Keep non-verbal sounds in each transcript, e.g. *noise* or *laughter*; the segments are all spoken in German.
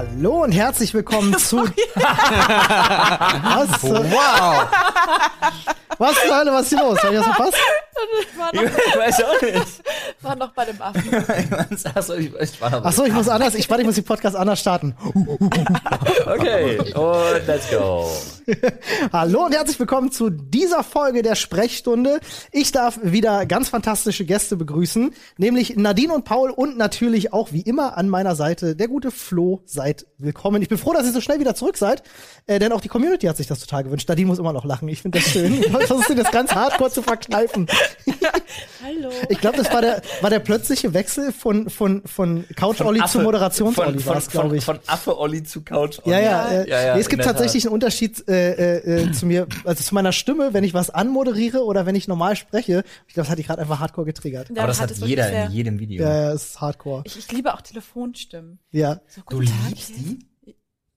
Hallo und herzlich willkommen *laughs* zu. *laughs* was? Wow! Was zur Hölle, was ist hier los? Hab ich das verpasst? War Ich noch, weiß auch nicht. war noch bei dem Affen. Achso, ich, ich war noch Achso, ich muss anders. Ich warte, ich muss den Podcast anders starten. *laughs* Okay, und let's go. Hallo und herzlich willkommen zu dieser Folge der Sprechstunde. Ich darf wieder ganz fantastische Gäste begrüßen, nämlich Nadine und Paul und natürlich auch wie immer an meiner Seite der gute Flo. Seid willkommen. Ich bin froh, dass ihr so schnell wieder zurück seid, äh, denn auch die Community hat sich das total gewünscht. Nadine muss immer noch lachen. Ich finde das schön. Ich versuche das ganz hardcore zu verkneifen. *laughs* Hallo. Ich glaube, das war der, war der plötzliche Wechsel von, von, von Couch-Olli zu Moderations-Olli, von, glaube ich. Von, von Affe-Olli zu Couch-Olli. Ja, ja, äh, Ja, ja, nee, es gibt tatsächlich einen Unterschied äh, äh, äh, zu mir, also zu meiner Stimme, wenn ich was anmoderiere oder wenn ich normal spreche. Ich glaube, das hat die gerade einfach hardcore getriggert. Ja, Aber das hat wirklich jeder in jedem Video. Ja, ja, es ist hardcore. Ich, ich liebe auch Telefonstimmen. Ja. So, Du Tag, liebst hier die?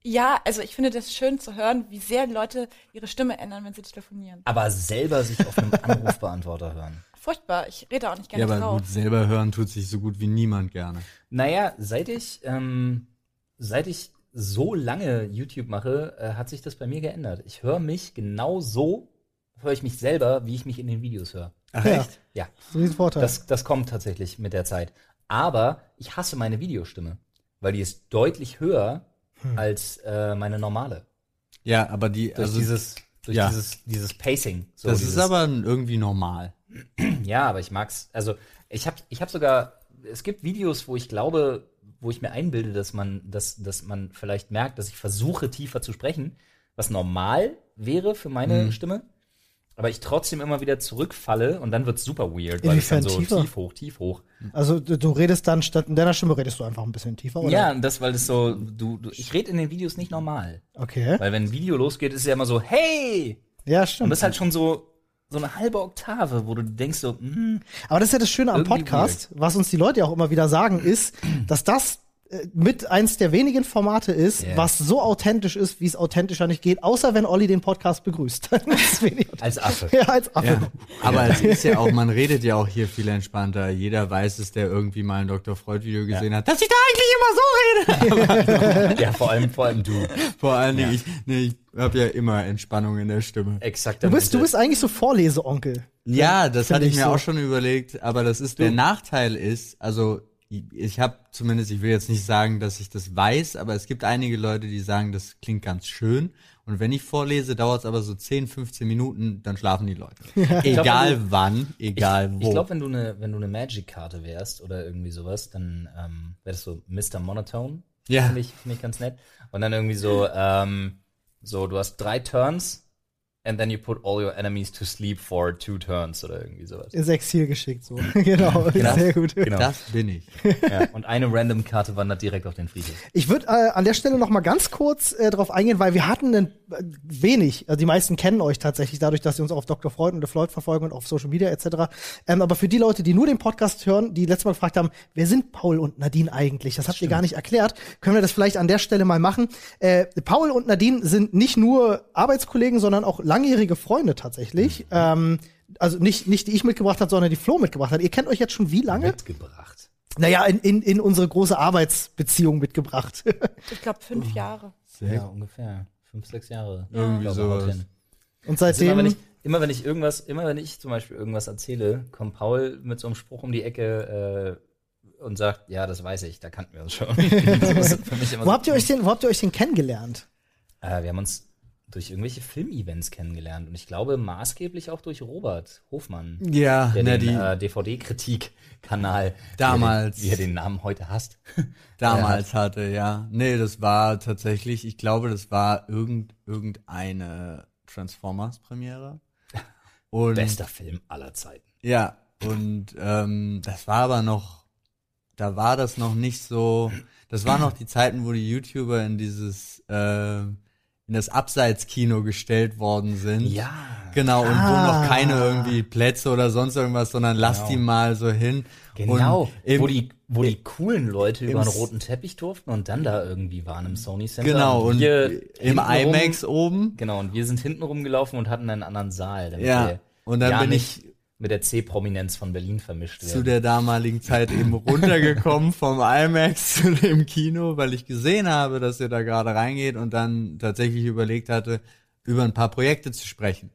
Ist- Ja, also ich finde das schön zu hören, wie sehr Leute ihre Stimme ändern, wenn sie telefonieren. Aber selber sich auf einem *laughs* Anrufbeantworter hören. Furchtbar, ich rede auch nicht Ja, gerne aber drauf. gut, selber hören tut sich so gut wie niemand gerne. Naja, seit ich, ähm, seit ich so lange YouTube mache, äh, hat sich das bei mir geändert. Ich höre mich genau so, höre ich mich selber, wie ich mich in den Videos höre. Ach Ja. echt? Ja, So ein Vorteil. das, das kommt tatsächlich mit der Zeit. Aber ich hasse meine Videostimme, weil die ist deutlich höher als äh, meine normale. Ja, aber die, Durch also dieses, durch ja. dieses, dieses Pacing. So das dieses, ist aber irgendwie normal. *clears throat* Ja, aber ich mag's. Also ich habe ich hab sogar, es gibt Videos, wo ich glaube, wo ich mir einbilde, dass man, dass, dass man vielleicht merkt, dass ich versuche, tiefer zu sprechen, was normal wäre für meine Mhm. Stimme. Aber ich trotzdem immer wieder zurückfalle und dann wird's super weird, weil es dann so tiefer? tief hoch, tief hoch. Also du, redest dann statt in deiner Stimme redest du einfach ein bisschen tiefer, oder? Ja, und das, weil das so, du, du ich rede in den Videos nicht normal. Okay. Weil wenn ein Video losgeht, ist es ja immer so, hey! Ja, Und stimmt. das ist halt schon so, so eine halbe Oktave, wo du denkst so, hm, Aber das ist ja das Schöne am Podcast, was uns die Leute auch immer wieder sagen, ist, dass das mit eins der wenigen Formate ist, Ja. was so authentisch ist, wie es authentischer nicht geht, außer wenn Olli den Podcast begrüßt. *laughs* Als Affe. ja, als Affe. Ja. Aber es ist ja auch, man redet ja auch hier viel entspannter. Jeder weiß es, der irgendwie mal ein Dr. Freud Video gesehen hat, dass ich da eigentlich immer so rede. *laughs* Ja, vor allem, vor allem du. Vor allen Dingen, ich, nee, ich habe ja immer Entspannung in der Stimme. Exakt. Du bist, du bist eigentlich so Vorleseonkel. Ja, das hatte ich mir so. auch schon überlegt, aber das ist, der Nachteil ist, also ich, ich habe zumindest, ich will jetzt nicht sagen, dass ich das weiß, aber es gibt einige Leute, die sagen, das klingt ganz schön. Und wenn ich vorlese, dauert es aber so 10, 15 Minuten, dann schlafen die Leute. Egal wenn wann, egal wo. Ich glaube, wenn du eine, wenn du eine Magic-Karte wärst oder irgendwie sowas, dann ähm, wärst du Mr. Monotone. Ja. Finde ich, finde ich ganz nett. Und dann irgendwie so, ähm, so, du hast drei Turns and then you put all your enemies to sleep for two turns oder irgendwie sowas. Ins Exil geschickt, so. *laughs* genau, Genau. sehr gut. Genau. das bin ich. Ja. Und eine Random-Karte wandert direkt auf den Friedhof. Ich würde äh, an der Stelle noch mal ganz kurz äh, drauf eingehen, weil wir hatten einen, äh, wenig, also die meisten kennen euch tatsächlich dadurch, dass sie uns auf Dr. Freud und The Floyd verfolgen und auf Social Media etc. Ähm, aber für die Leute, die nur den Podcast hören, die letztes Mal gefragt haben, wer sind Paul und Nadine eigentlich? Das habt ihr gar nicht erklärt. Können wir das vielleicht an der Stelle mal machen? Äh, Paul und Nadine sind nicht nur Arbeitskollegen, sondern auch langjährige Freunde tatsächlich. Ähm, also nicht, nicht die ich mitgebracht habe, sondern die Flo mitgebracht hat. Ihr kennt euch jetzt schon wie lange? Mitgebracht. Naja, in, in, in unsere große Arbeitsbeziehung mitgebracht. *laughs* Ich glaube fünf Jahre. Ja, ungefähr. Fünf, sechs Jahre. Irgendwie sowas. haut hin. Und Also immer, wenn seitdem. ich, immer wenn ich irgendwas, immer wenn ich zum Beispiel irgendwas erzähle, kommt Paul mit so einem Spruch um die Ecke äh, und sagt, ja, das weiß ich, da kannten wir uns schon. *laughs* Wo so, habt ihr euch denn, wo habt ihr euch denn kennengelernt? Äh, wir haben uns durch irgendwelche Filmevents kennengelernt und ich glaube maßgeblich auch durch Robert Hofmann, Ja, der na, den die, äh, DVD-Kritik-Kanal, Damals. wie er, den, wie er den Namen heute hasst. *laughs* damals hatte, ja. Nee, das war tatsächlich, ich glaube, das war irgend, irgendeine Transformers-Premiere. *laughs* Und Bester Film aller Zeiten. Ja, und ähm, das war aber noch, da war das noch nicht so, das waren noch die Zeiten, wo die YouTuber in dieses, äh, in das Abseitskino gestellt worden sind. Ja. Genau, und wo Ah. noch keine irgendwie Plätze oder sonst irgendwas, sondern lass Genau. die mal so hin. Genau, Und im, wo die, wo die coolen Leute über einen roten Teppich durften und dann da irgendwie waren im Sony Center. genau, und wir im IMAX oben. Genau, und wir sind hinten rumgelaufen und hatten einen anderen Saal. Ja, und dann bin ich mit der C-Prominenz von Berlin vermischt werden. zu der damaligen Zeit eben runtergekommen *laughs* vom IMAX *laughs* zu dem Kino, weil ich gesehen habe, dass er da gerade reingeht und dann tatsächlich überlegt hatte, über ein paar Projekte zu sprechen.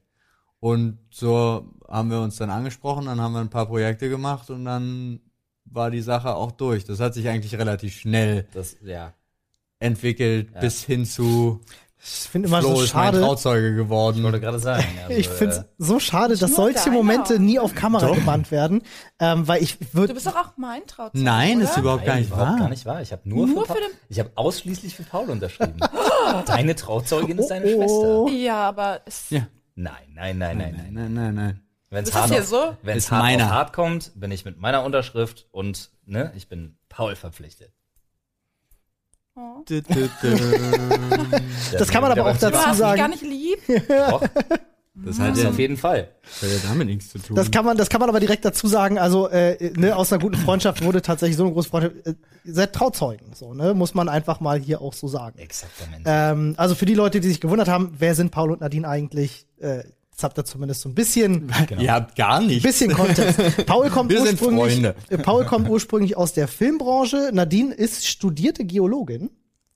Und so haben wir uns dann angesprochen, dann haben wir ein paar Projekte gemacht und dann war die Sache auch durch. Das hat sich eigentlich relativ schnell das, ja. entwickelt bis hin zu Ich finde immer Flo so ist mein schade. Trauzeuge Ich geworden. wollte gerade sagen. *laughs* Also, Ich finde es äh, so schade, dass solche. Momente nie auf Kamera gebannt werden, ähm, weil ich Du würde bist doch auch mein Trauzeuge, Nein, oder? ist überhaupt gar Nein, nicht überhaupt wahr. gar nicht wahr. Ich habe nur, Nur für, für den- ich habe ausschließlich für Paul unterschrieben. *laughs* Deine Trauzeugin ist deine Oh. Schwester. Ja, aber es, Ja. Nein, nein, nein, nein, nein. Nein, nein, nein. Wenn es Ist das hart, hier so? wenn's hart hart kommt, bin ich mit meiner Unterschrift und ne, ich bin Paul verpflichtet. Oh. *laughs* Das kann man aber auch du dazu hast mich sagen. gar nicht lieb. *laughs* Doch, Das hat das ja, auf jeden Fall. hat ja damit nichts zu tun. Das kann man, das kann man aber direkt dazu sagen. Also äh, ne, aus einer guten Freundschaft wurde tatsächlich so eine große Freundschaft. Äh, seid Trauzeugen, so ne, muss man einfach mal hier auch so sagen. Exaktamente. Ähm, also für die Leute, die sich gewundert haben, wer sind Paul und Nadine eigentlich? Äh, jetzt habt ihr zumindest so ein bisschen, *laughs* Ihr habt gar nichts. bisschen Kontext. Paul kommt *laughs* Wir sind ursprünglich, Freunde. äh, Paul kommt ursprünglich aus der Filmbranche. Nadine ist studierte Geologin.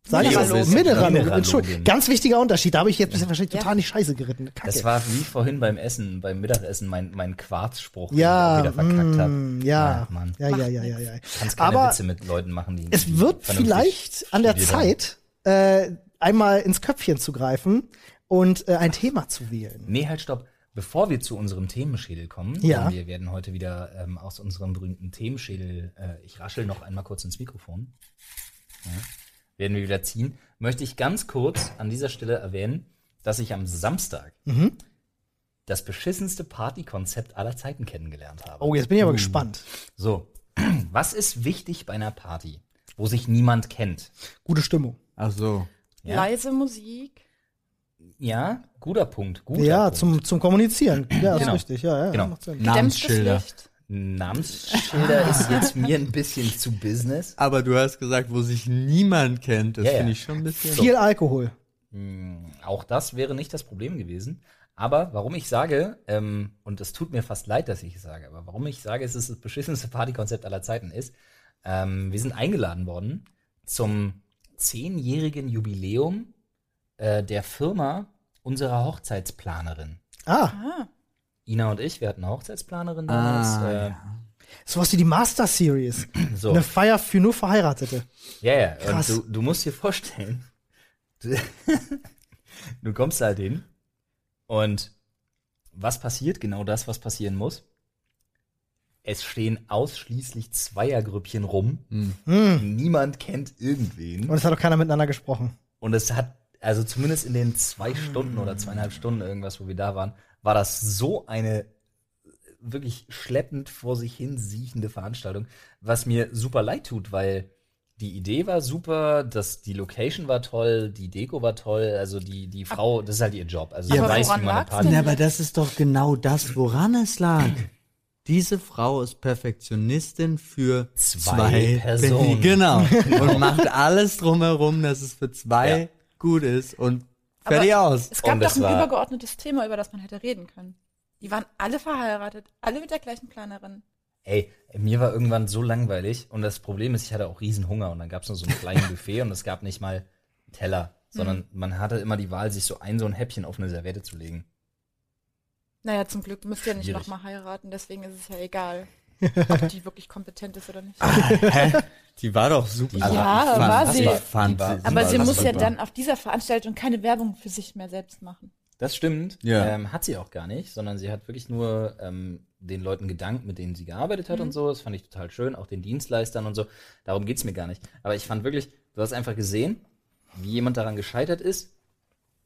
Sag ich also, Mineralogin. Mineralogin. Entschuldigung. Ganz wichtiger Unterschied. Da habe ich jetzt wahrscheinlich Ja. total die Scheiße geritten. Kacke. Das war wie vorhin beim Essen, beim Mittagessen, mein, mein Quarzspruch, den ja, ich auch wieder verkackt habe. mm, ja, Mann. ja, ja, ja, ja, ja. Kannst keine Aber Witze mit Leuten machen, die es wird vielleicht an der. Zeit, äh, einmal ins Köpfchen zu greifen und äh, ein Thema zu wählen. Nee, halt, stopp. Bevor wir zu unserem Themenschädel kommen, Ja. denn wir werden heute wieder ähm, aus unserem berühmten Themenschädel, äh, ich raschel noch einmal kurz ins Mikrofon, ja, werden wir wieder ziehen, möchte ich ganz kurz an dieser Stelle erwähnen, dass ich am Samstag Mhm. das beschissenste Partykonzept aller Zeiten kennengelernt habe. Oh, jetzt bin ich aber gespannt. So, *clears throat* was ist wichtig bei einer Party, wo sich niemand kennt? Gute Stimmung. Ach so. Ja, Leise Musik. Ja guter Punkt. Guter ja, Punkt. zum, zum Kommunizieren. Ja, ist Genau. richtig. Ja, ja, Genau. Namensschilder. Namensschilder ist jetzt mir ein bisschen zu Business. Aber du hast gesagt, wo sich niemand kennt. Das Ja, ja. finde ich schon ein bisschen. Viel Alkohol. Auch das wäre nicht das Problem gewesen. Aber warum ich sage, ähm, und es tut mir fast leid, dass ich es sage, aber warum ich sage, es ist das beschissenste Partykonzept aller Zeiten ist, ähm, wir sind eingeladen worden zum zehnjährigen Jubiläum äh, der Firma unserer Hochzeitsplanerin. Ah, Ah, Ina und ich, wir hatten eine Hochzeitsplanerin damals. Ah, äh, ja. sowas wie die Master Series. *clears throat* so. Eine Feier für nur Verheiratete. Ja, ja. Krass. Und du, du musst dir vorstellen, du, *laughs* du kommst halt hin und was passiert? Genau das, was passieren muss. Es stehen ausschließlich Zweiergrüppchen rum. Hm. Niemand kennt irgendwen. Und es hat auch keiner miteinander gesprochen. Und es hat, also zumindest in den zwei Stunden oder zweieinhalb Stunden irgendwas, wo wir da waren, war das so eine wirklich schleppend vor sich hin siechende Veranstaltung, was mir super leid tut, weil die Idee war super, das, die Location war toll, die Deko war toll, also die, die Frau, das ist halt ihr Job. Also sie Aber weiß, woran wie man eine Party denn? Ja, aber das ist doch genau das, woran es lag. Diese Frau ist Perfektionistin für Zwei zwei, Personen. *laughs* Genau. *laughs* Und macht alles drumherum, dass es für zwei Ja. Gut ist und fertig aus. es gab Und doch ein übergeordnetes Thema, über das man hätte reden können. Die waren alle verheiratet, alle mit der gleichen Planerin. Ey, mir war irgendwann so langweilig und das Problem ist, ich hatte auch riesen Hunger und dann gab es nur so ein kleines *laughs* Buffet und es gab nicht mal Teller, sondern man hatte immer die Wahl, sich so ein so ein Häppchen auf eine Serviette zu legen. Naja, zum Glück müsst ihr nicht nochmal heiraten, deswegen ist es ja egal, ob *laughs* die wirklich kompetent ist oder nicht. Hä? Die war doch super. Die Also, war- ich fand- war sie. Fand Die war- sie Aber sie muss ja super. dann auf dieser Veranstaltung keine Werbung für sich mehr selbst machen. Das stimmt. Ja. Ähm, hat sie auch gar nicht, sondern sie hat wirklich nur ähm, den Leuten gedankt, mit denen sie gearbeitet hat und so. Das fand ich total schön, auch den Dienstleistern und so. Darum geht's mir gar nicht. Aber ich fand wirklich, du hast einfach gesehen, wie jemand daran gescheitert ist,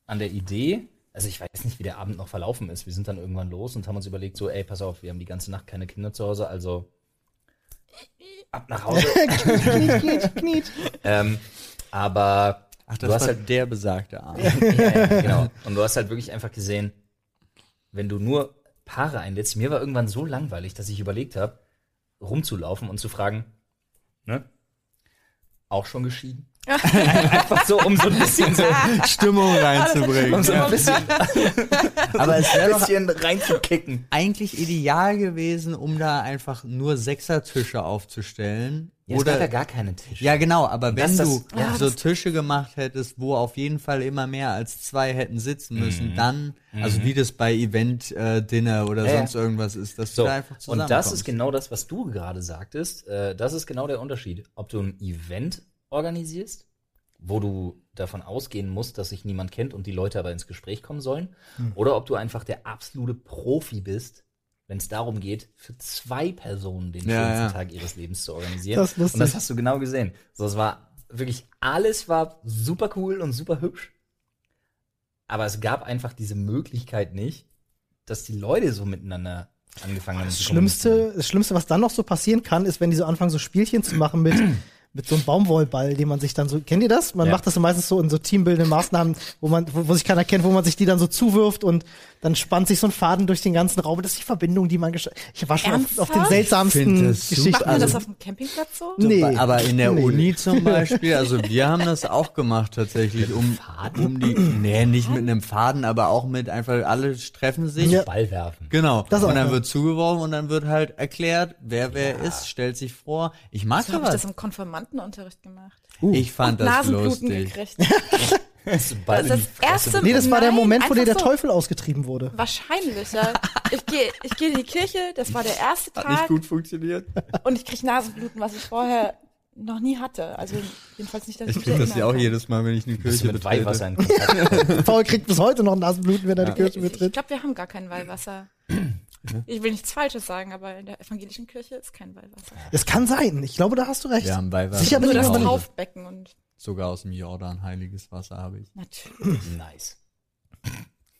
an der Idee. Also ich weiß nicht, wie der Abend noch verlaufen ist. Wir sind dann irgendwann los und haben uns überlegt, so, ey, pass auf, wir haben die ganze Nacht keine Kinder zu Hause, also ab nach Hause. kniet, kniet, kniet. ähm, aber Ach, du das hast war halt der besagte Abend. ja, ja, genau. Und du hast halt wirklich einfach gesehen, wenn du nur Paare einlädst, mir war irgendwann so langweilig, dass ich überlegt habe, rumzulaufen und zu fragen, ne? Auch schon geschieden. *laughs* Einfach so, um so ein bisschen so, *laughs* Stimmung reinzubringen. um so ein bisschen, *laughs* Aber es wäre ein doch bisschen reinzukicken. eigentlich ideal gewesen, um da einfach nur Sechsertische aufzustellen. Ja, es gab ja Oder gar keine Tische. ja, genau, aber wenn das- du das- ja, so Tische gemacht hättest, wo auf jeden Fall immer mehr als zwei hätten sitzen müssen, Mhm. dann, also wie das bei Event äh, Dinner oder ja. sonst irgendwas ist, dass So, du da einfach zusammen und das ist genau das, was du gerade sagtest. Äh, das ist genau der Unterschied. Ob du ein Event organisierst, wo du davon ausgehen musst, dass sich niemand kennt und die Leute aber ins Gespräch kommen sollen, Hm. oder ob du einfach der absolute Profi bist, wenn es darum geht, für zwei Personen den Ja, schönsten ja. Tag ihres Lebens zu organisieren. Das ist lustig. Und das hast du genau gesehen. So, es war wirklich, alles war super cool und super hübsch. Aber es gab einfach diese Möglichkeit nicht, dass die Leute so miteinander angefangen haben Das zu Schlimmste, das Schlimmste, was dann noch so passieren kann, ist, wenn die so anfangen, so Spielchen zu machen mit, *clears throat* mit so einem Baumwollball, den man sich dann so, kennt ihr das? Man Ja. macht das so meistens so in so teambildenden Maßnahmen, wo man, wo, wo sich keiner kennt, wo man sich die dann so zuwirft und dann spannt sich so ein Faden durch den ganzen Raum. Das ist die Verbindung, die man Ich war schon auf, auf den seltsamsten das. Geschichten. Macht man Also- das auf dem Campingplatz so? Nee. Aber in der Nee. Uni zum *laughs* Beispiel, also wir haben das auch gemacht tatsächlich, um, um die, nee, nicht mit einem Faden, aber auch mit einfach, alle treffen sich. Ja. Ball werfen. Genau. Das auch, und dann ja. wird zugeworfen und dann wird halt erklärt, wer wer ist, stellt sich vor. Ich mag So habe ich das im Konfirmandenunterricht gemacht. Ich fand das Nasenbluten lustig. gekriegt. *laughs* Das ist das erste Nee, das war der Nein, Moment, wo dir der so. Teufel ausgetrieben wurde. Wahrscheinlich, ja. Ich gehe ich geh in die Kirche, das war der erste Hat nicht Tag gut funktioniert. und ich krieg Nasenbluten, was ich vorher noch nie hatte. Also jedenfalls nicht, dass ich, Ich mich krieg das ja auch kann. jedes Mal, wenn ich eine Bist Kirche mit Weihwasser betrete. in Kontakt? *laughs* Paul kriegt bis heute noch Nasenbluten, wenn er die Kirche Ich, ich betritt. glaube, wir haben gar kein Weihwasser. Ich will nichts Falsches sagen, aber in der evangelischen Kirche ist kein Weihwasser. Es kann sein. Ich glaube, da hast du recht. Wir haben Weihwasser. Sicher bin Nur ich das mir aber nicht. Taufbecken und Sogar aus dem Jordan heiliges Wasser habe ich. natürlich. *clears throat* nice.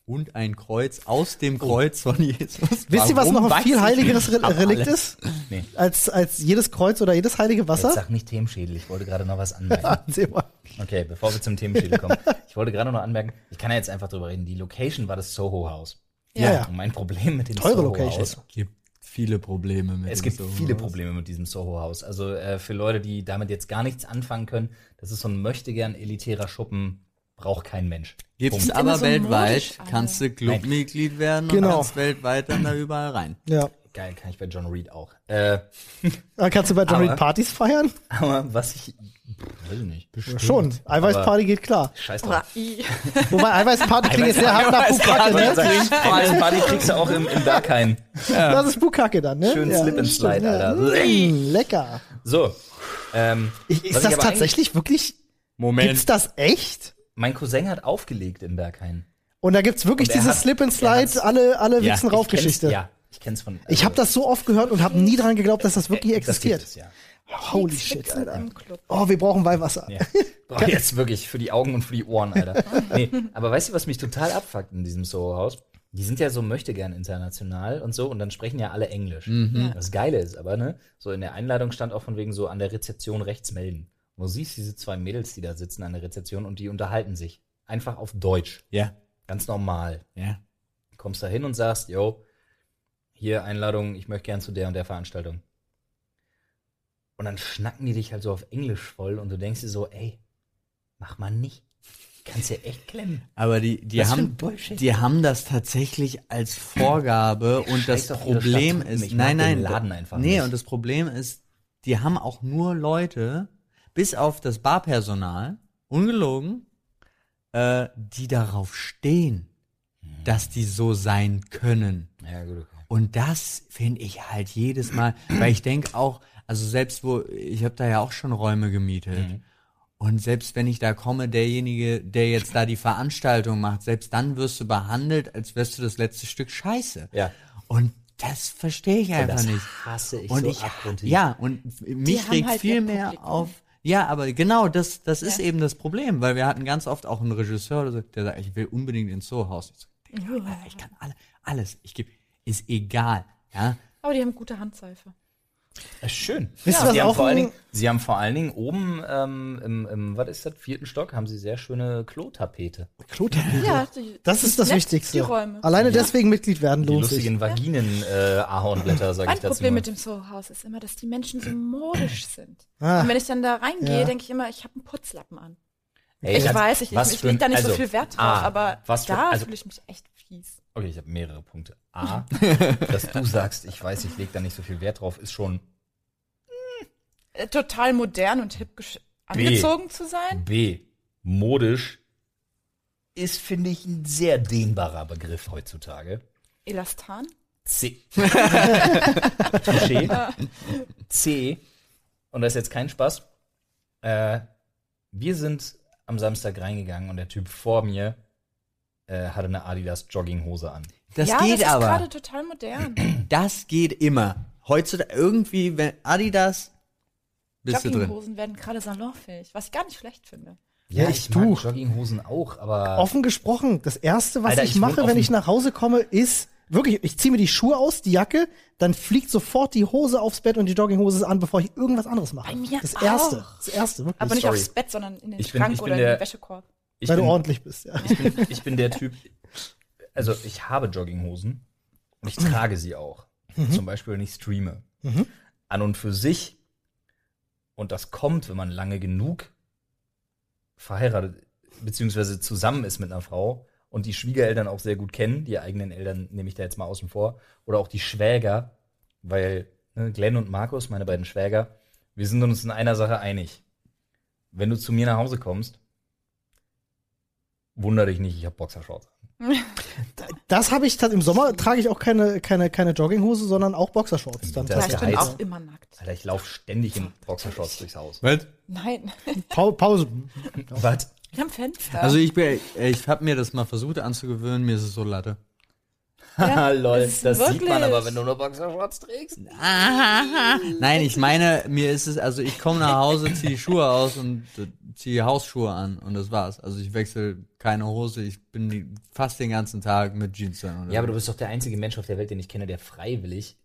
Und ein Kreuz aus dem Kreuz von Jesus. Wisst ihr, was noch ein viel heiligeres Re Relikt ist? Nee. Als, als jedes Kreuz oder jedes heilige Jetzt Wasser? sag nicht Themenschädel, ich wollte gerade noch was anmerken. *laughs* Okay, bevor wir zum Themenschädel kommen. Ich wollte gerade noch anmerken, ich kann ja jetzt einfach drüber reden. Die Location war das Soho-Haus. Ja, ja. Und mein Problem mit dem Teure Soho-Haus Location. gibt viele Probleme mit Es dem gibt Soho viele House. Probleme mit diesem Soho-Haus. Also äh, für Leute, die damit jetzt gar nichts anfangen können, das ist so ein möchtegern elitärer Schuppen, braucht kein Mensch. Gibt's Punkt. aber so weltweit, modisch kannst du Clubmitglied werden Genau. und kannst weltweit dann da überall rein. Ja. Geil, kann ich bei John Reed auch. Äh, Dann *laughs* kannst du bei John Aber- Reed Partys feiern? aber was ich, weiß ich nicht. Schon. Eiweißparty geht klar. Scheiß drauf. *laughs* Wobei Eiweißparty klingt jetzt sehr hart nach Bukake, ne? Eiweißparty kriegst du auch im, im Berghain. Das ist Bukake dann, ne? Schön Slip and Slide, ja. Alter. Mm, lecker. So. Ähm, Ich, ist das tatsächlich wirklich? Moment. Gibt's das echt? Mein Cousin hat aufgelegt im Berghain. Und da gibt's wirklich diese hat- Slip and Slide, alle, alle Ja, Wichsen Ich rauf Geschichte. Ja, ich kenn's von. Ich habe das so oft gehört und habe nie dran geglaubt, dass das wirklich das gibt existiert. es, ja. Holy shit, Spitzen Alter. im Club. Oh, wir brauchen Weihwasser. Ja. *laughs* Boah, jetzt wirklich für die Augen und für die Ohren, Alter. *laughs* Nee, aber weißt du, was mich total abfuckt in diesem Soho-Haus? Die sind ja so möchte gern international und so und dann sprechen ja alle Englisch. Mhm. Das Geile ist aber, ne, so in der Einladung stand auch von wegen so an der Rezeption rechts melden. Und du siehst diese zwei Mädels, die da sitzen an der Rezeption und die unterhalten sich. Einfach auf Deutsch. Ja, Ganz normal. ja. kommst da hin und sagst, yo, hier Einladung, ich möchte gern zu der und der Veranstaltung. Und dann schnacken die dich halt so auf Englisch voll und du denkst dir so, ey, mach mal nicht. Kannst ja echt klemmen. Aber die, die Was haben, die haben das tatsächlich als Vorgabe und das Scheiß Problem ist, Ich nein, nein, Laden einfach nee, nicht. und das Problem ist, die haben auch nur Leute, bis auf das Barpersonal, ungelogen, äh, die darauf stehen, dass die so sein können. Ja, gut, okay. Und das finde ich halt jedes Mal, weil ich denke auch, also selbst wo, ich habe da ja auch schon Räume gemietet. Und selbst wenn ich da komme, derjenige, der jetzt da die Veranstaltung macht, selbst dann wirst du behandelt, als wärst du das letzte Stück Scheiße. Ja. Und das verstehe ich Und einfach das nicht. hasse ich und so ich, abgrundtief. ja, und mich haben regt halt viel mehr Publikum. auf. Ja, aber genau, das, das ist Ja. eben das Problem, weil wir hatten ganz oft auch einen Regisseur, der sagt, ich will unbedingt ins Soho-Haus. Ich, so, ich kann alle, alles, ich gebe, ist egal, ja. Aber die haben gute Handseife. Äh, Schön. Wisst ihr, Sie haben vor allen Dingen, Sie haben vor allen Dingen oben ähm, im, im, was ist das, vierten Stock, haben Sie sehr schöne Klotapete. Klotapete. Ja, die, Das ist das Wichtigste. Die Räume. Alleine deswegen Mitglied werden Die lohnt sich. lustigen Vaginen-Ahornblätter, sage Mein ich dazu. Problem mal. mit dem Soho-Haus ist immer, dass die Menschen so modisch sind. Ah. Und wenn ich dann da reingehe, Ja. denke ich immer, ich habe einen Putzlappen an. Ey, ich ganz- weiß, ich, ich ein- leg da nicht also, so viel Wert drauf, A, aber was für- da also- fühle ich mich echt fies. Okay, ich habe mehrere Punkte. A, *laughs* dass du sagst, ich weiß, ich lege da nicht so viel Wert drauf, ist schon Äh, total modern und hip angezogen zu sein. B, modisch ist, finde ich, ein sehr dehnbarer Begriff heutzutage. Elastan. C. *laughs* Touché. C. Und das ist jetzt kein Spaß. Äh, wir sind am Samstag reingegangen und der Typ vor mir äh, hatte eine Adidas Jogginghose an. Das ja, geht das ist aber. gerade total modern. Das geht immer. Heutzutage irgendwie, wenn Adidas, bist du drin. Jogginghosen werden gerade salonfähig, was ich gar nicht schlecht finde. Ja, ich ich mag tu. Jogginghosen auch, aber Offen gesprochen, das erste, was Alter, ich, ich mache, wenn ich nach Hause komme, ist wirklich, ich ziehe mir die Schuhe aus, die Jacke, dann fliegt sofort die Hose aufs Bett und die Jogginghose ist an, bevor ich irgendwas anderes mache. Bei mir das auch. erste, das erste, wirklich. Aber nicht sorry. aufs Bett, sondern in den Ich Schrank ich bin oder in der- den Wäschekorb. Ich weil bin, du ordentlich bist, ja. ich, bin, ich bin der Typ, also ich habe Jogginghosen und ich trage sie auch. Zum Beispiel, wenn ich streame. An und für sich, und das kommt, wenn man lange genug verheiratet, beziehungsweise zusammen ist mit einer Frau und die Schwiegereltern auch sehr gut kennen, die eigenen Eltern nehme ich da jetzt mal außen vor, oder auch die Schwäger, weil ne, Glenn und Markus, meine beiden Schwäger, wir sind uns in einer Sache einig. Wenn du zu mir nach Hause kommst, wunder dich nicht, ich habe Boxershorts. Das habe ich, im Sommer trage ich auch keine, keine, keine Jogginghose, sondern auch Boxershorts. Dann Das ich bin auch immer nackt. Alter, ich laufe ständig in Boxershorts durchs Haus. Was? Nein, Pa Pause. Was? wir haben Fenster. Also ich bin, ich habe mir das mal versucht anzugewöhnen, mir ist es so latte. Haha, *laughs* lol, das ist sieht man wirklich- aber, wenn du nur Boxershorts trägst. *laughs* Nein, ich meine, mir ist es, also ich komme nach Hause, ziehe die Schuhe aus und äh, ziehe Hausschuhe an und das war's. Also ich wechsle keine Hose, ich bin die, fast den ganzen Tag mit Jeans an. Ja, aber du bist doch der einzige Mensch auf der Welt, den ich kenne, der freiwillig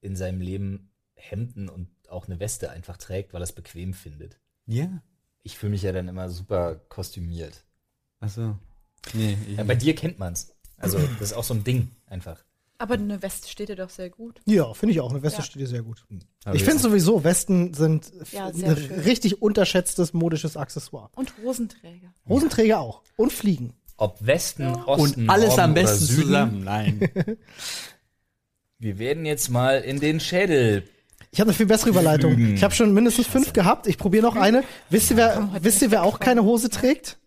in seinem Leben Hemden und auch eine Weste einfach trägt, weil er es bequem findet. Ja. Ich fühle mich ja dann immer super kostümiert. Ach so. Nee, Ja, bei dir kennt man's. Also, das ist auch so ein Ding einfach. Aber eine Weste steht dir doch sehr gut. Ja, finde ich auch. Eine Weste Ja. steht dir sehr gut. Aber Ich finde sowieso, Westen sind Ja, ein richtig unterschätztes modisches Accessoire. Und Hosenträger. Hosenträger auch. Und Fliegen. ob Westen, Osten, und alles Norden am oder besten Süden, zusammen. Nein. *laughs* Wir werden jetzt mal in den Schädel. Ich habe eine viel bessere Überleitung. Lügen. Ich habe schon mindestens fünf gehabt. Ich probiere noch eine. Wisst ihr, wer, wisst ihr, wer auch keine Hose trägt?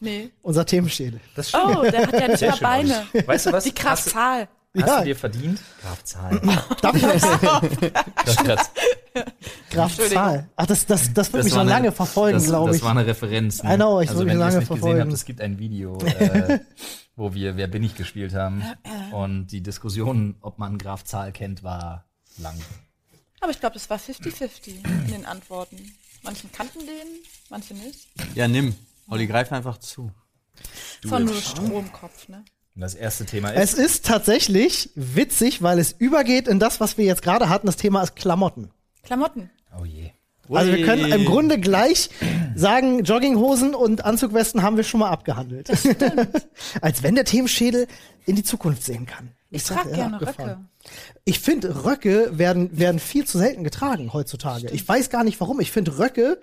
Nee. Unser Themenschädel. Das ist Oh, der hat ja nicht mal Beine. Weißt du was? Die Kraftzahl. Hast Ja. du dir verdient? Graf Zahl. *laughs* Darf ich? Das, *laughs* das, Graf Zahl. Ach, das, das, das wird mich war noch eine- lange verfolgen, das, glaube ich. Das war eine Referenz. Ne? I know, ich also, wollte wenn mich lange nicht gesehen verfolgen. habt, es gibt ein Video, *laughs* äh, wo wir Wer bin ich gespielt haben. *clears throat* Und die Diskussion, ob man Graf Zahl kennt, war lang. Aber ich glaube, das war 50-50 in den Antworten. Manchen kannten den, manche nicht. Ja, nimm. Olli, greif einfach zu. Das war nur Stromkopf, ne? Und das erste Thema Es ist, ist tatsächlich witzig, weil es übergeht in das, was wir jetzt gerade hatten. Das Thema ist Klamotten. Klamotten. oh je. Also wir können im. Grunde gleich sagen, Jogginghosen und Anzugwesten haben wir schon mal abgehandelt. *laughs* Als wenn der Themenschädel in die Zukunft sehen kann. Ich sag, trage gerne abgefahren. Röcke. Ich finde, Röcke werden, werden viel zu selten getragen heutzutage. Ich weiß gar nicht warum. Ich finde Röcke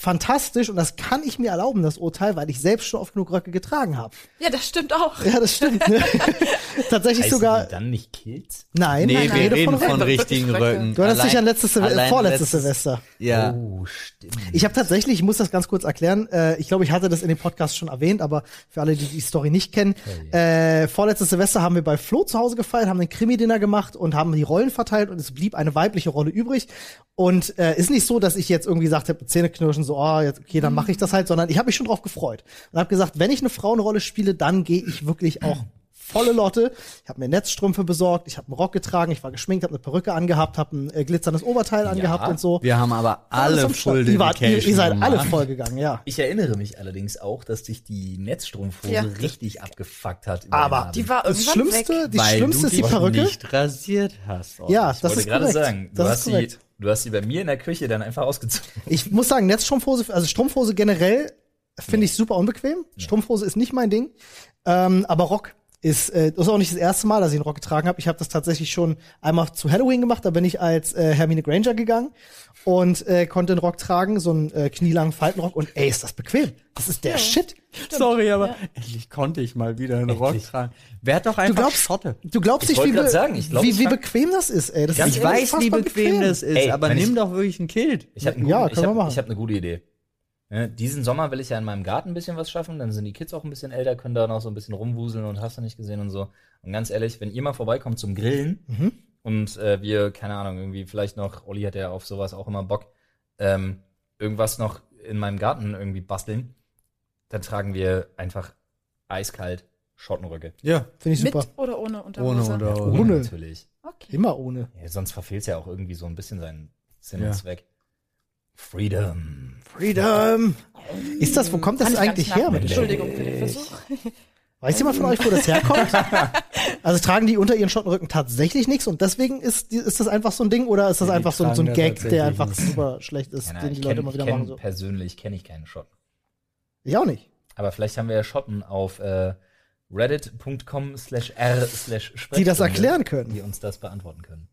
fantastisch und das kann ich mir erlauben, das Urteil, weil ich selbst schon oft genug Röcke getragen habe. Ja, das stimmt auch. Ja, das stimmt. Ne? *laughs* Tatsächlich Heißen sogar. die dann nicht Kills? Nein, Nee, ich wir rede reden von von, richtigen Röcke. Röcken. Du hattest dich an letztes, Silve- allein vorletztes letztes- Silvester. Ja. Oh, stimmt. Ich habe tatsächlich, ich muss das ganz kurz erklären, äh, ich glaube, ich hatte das in dem Podcast schon erwähnt, aber für alle, die die Story nicht kennen, äh, vorletztes Silvester haben wir bei Flo zu Hause gefeiert, haben einen Krimi-Dinner gemacht und haben die Rollen verteilt und es blieb eine weibliche Rolle übrig. Und äh, ist nicht so, dass ich jetzt irgendwie gesagt habe, Zähneknirschen, so, oh, jetzt, okay, dann mache ich das halt, sondern ich habe mich schon drauf gefreut und habe gesagt, wenn ich eine Frauenrolle spiele, dann gehe ich wirklich auch volle Lotte. Ich habe mir Netzstrümpfe besorgt, ich habe einen Rock getragen, ich war geschminkt, habe eine Perücke angehabt, habe ein äh, glitzerndes Oberteil angehabt und so. Wir haben aber alle. Full ihr, wart, ihr, ihr seid alle gemacht. vollgegangen, ja. Ich erinnere mich allerdings auch, dass dich die Netzstrumpfhose Ja. richtig abgefuckt hat. Aber. Die war Das Schlimmste, weg. die Weil Schlimmste du ist die Perücke. nicht rasiert hast. Olli. Ja, Ich das wollte ist gerade korrekt. sagen, du das hast ist sie korrekt. Du hast sie bei mir in der Küche dann einfach ausgezogen. Ich muss sagen, Netzstrumpfhose, also Strumpfhose generell finde ich super unbequem. Strumpfhose ist nicht mein Ding. Ähm, aber Rock ist, äh, das ist auch nicht das erste Mal, dass ich einen Rock getragen habe. Ich habe das tatsächlich schon einmal zu Halloween gemacht. Da bin ich als äh, Hermine Granger gegangen und äh, konnte einen Rock tragen, so einen äh, knielangen Faltenrock. Und ey, ist das bequem. Das ist der Shit. Sorry, aber Ja. endlich konnte ich mal wieder einen Endlich. Rock tragen. Wer hat doch einfach glaubst- Schotte? Du glaubst Ich nicht, wie, be sagen, ich glaub, wie, wie bequem das ist, ey. Das ist Ich weiß, wie unfassbar bequem das ist, Ey, aber nimm ich- doch wirklich ein Kilt. Ich habe einen Ja, guten, können wir ich machen. hab, ich hab eine gute Idee. Ja, diesen Sommer will ich ja in meinem Garten ein bisschen was schaffen, dann sind die Kids auch ein bisschen älter, können da noch so ein bisschen rumwuseln und hast du nicht gesehen und so. Und ganz ehrlich, wenn ihr mal vorbeikommt zum Grillen Mhm. und äh, wir, keine Ahnung, irgendwie vielleicht noch, Olli hat ja auf sowas auch immer Bock, ähm, irgendwas noch in meinem Garten irgendwie basteln, dann tragen wir einfach eiskalt Schottenröcke. Ja, Finde ich Mit super. oder ohne Unterhose? ohne oder Ohne. ohne. natürlich. Okay. Immer ohne. Ja, sonst verfehlt ja auch irgendwie so ein bisschen seinen Sinn Ja. und Zweck. Freedom. Freedom. Ist das, wo kommt das eigentlich her? Mit Entschuldigung für den Versuch. *laughs* Weiß jemand von euch, wo das herkommt? *laughs* also tragen die unter ihren Schottenrücken tatsächlich nichts und deswegen ist, ist das einfach so ein Ding oder ist das die einfach so, ein- so ein Gag, der einfach super schlecht ist, Keine den Ahnung, die ich Leute kenn, immer wieder kenn, machen? So. Persönlich kenne ich keine Schotten. Ich auch nicht. Aber vielleicht haben wir ja Schotten auf äh, reddit.com slash r slash Die das erklären können. Die uns das beantworten können.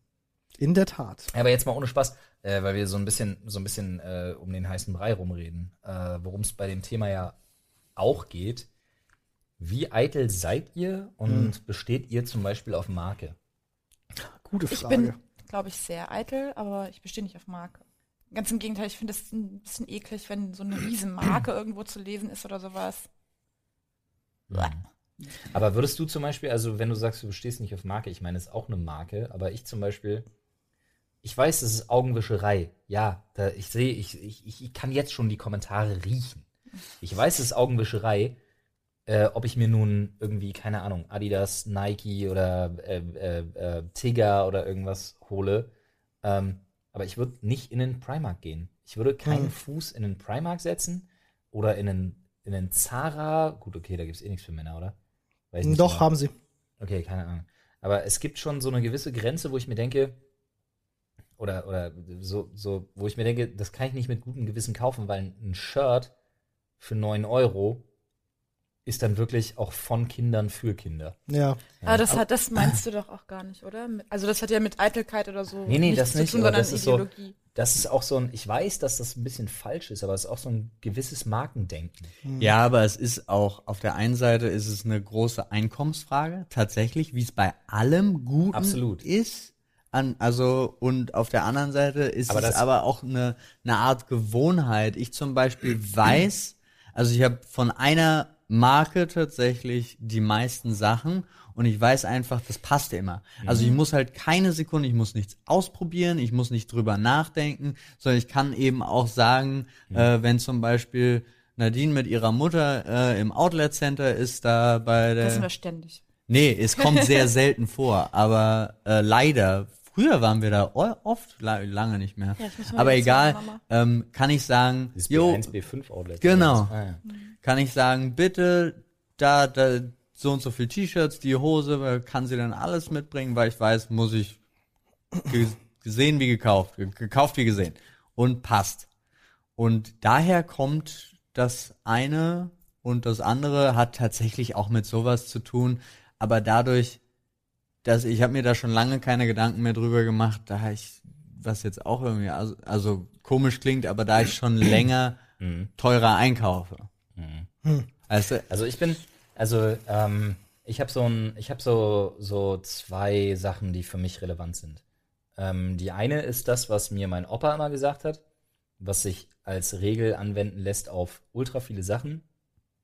In der Tat. Aber jetzt mal ohne Spaß, äh, weil wir so ein bisschen, so ein bisschen äh, um den heißen Brei rumreden, äh, worum es bei dem Thema ja auch geht. Wie eitel seid ihr und Hm. besteht ihr zum Beispiel auf Marke? Gute Ich Frage. bin, glaube ich, sehr eitel, aber ich bestehe nicht auf Marke. Ganz im Gegenteil, ich finde es ein bisschen eklig, wenn so eine riesen Marke *clears throat* irgendwo zu lesen ist oder sowas. Aber würdest du zum Beispiel, also wenn du sagst, du bestehst nicht auf Marke, ich meine, es ist auch eine Marke, aber ich zum Beispiel, ich weiß, es ist Augenwischerei. Ja, da, ich sehe, ich, ich, ich kann jetzt schon die Kommentare riechen. Ich weiß, es ist Augenwischerei, äh, ob ich mir nun irgendwie, keine Ahnung, Adidas, Nike oder äh, äh, äh, Tigger oder irgendwas hole. Ähm, aber ich würde nicht in den Primark gehen. Ich würde keinen Hm. Fuß in den Primark setzen oder in einen, in einen Zara. Gut, okay, da gibt es eh nichts für Männer, oder? Doch, genau. haben sie. Okay, keine Ahnung. Aber es gibt schon so eine gewisse Grenze, wo ich mir denke, oder, oder so, so, wo ich mir denke, das kann ich nicht mit gutem Gewissen kaufen, weil ein Shirt für 9 Euro ist dann wirklich auch von Kindern für Kinder. Ja. Aber das hat, das *clears throat* meinst du doch auch gar nicht, oder? Also das hat ja mit Eitelkeit oder so Nee, nee, das zu nicht, tun, sondern das ist so- Ideologie. Das ist auch so ein, ich weiß, dass das ein bisschen falsch ist, aber es ist auch so ein gewisses Markendenken. Ja, aber es ist auch, auf der einen Seite ist es eine große Einkommensfrage, tatsächlich, wie es bei allem Guten Absolut. ist. An, also, und auf der anderen Seite ist Aber es das- aber auch eine, eine Art Gewohnheit. Ich zum Beispiel weiß, also ich habe von einer Marke tatsächlich die meisten Sachen und ich weiß einfach, das passt immer. Also ich muss halt keine Sekunde, ich muss nichts ausprobieren, ich muss nicht drüber nachdenken, sondern ich kann eben auch sagen, äh, wenn zum Beispiel Nadine mit ihrer Mutter äh, im Outlet Center ist, da bei Das sind der. wir ständig. Nee, es kommt sehr selten vor, aber äh, leider. Früher waren wir da oft, la lange nicht mehr. Ja, aber egal, ähm, kann ich sagen, jo, B1, B5 Outlet. Genau. Ah, ja. kann ich sagen, bitte, da, da, so und so viel T-Shirts, die Hose, weil kann sie dann alles mitbringen, weil ich weiß, muss ich ge gesehen wie gekauft, ge gekauft wie gesehen und passt. Und daher kommt das eine und das andere hat tatsächlich auch mit sowas zu tun, aber dadurch, dass ich habe mir da schon lange keine Gedanken mehr drüber gemacht, da ich was jetzt auch irgendwie also, also komisch klingt, aber da ich schon *clears throat* länger Mhm. teurer einkaufe. Also, Also ich bin, also ähm, ich habe so ein, ich habe so so zwei Sachen, die für mich relevant sind. Ähm, die eine ist das, was mir mein Opa immer gesagt hat, was sich als Regel anwenden lässt auf ultra viele Sachen,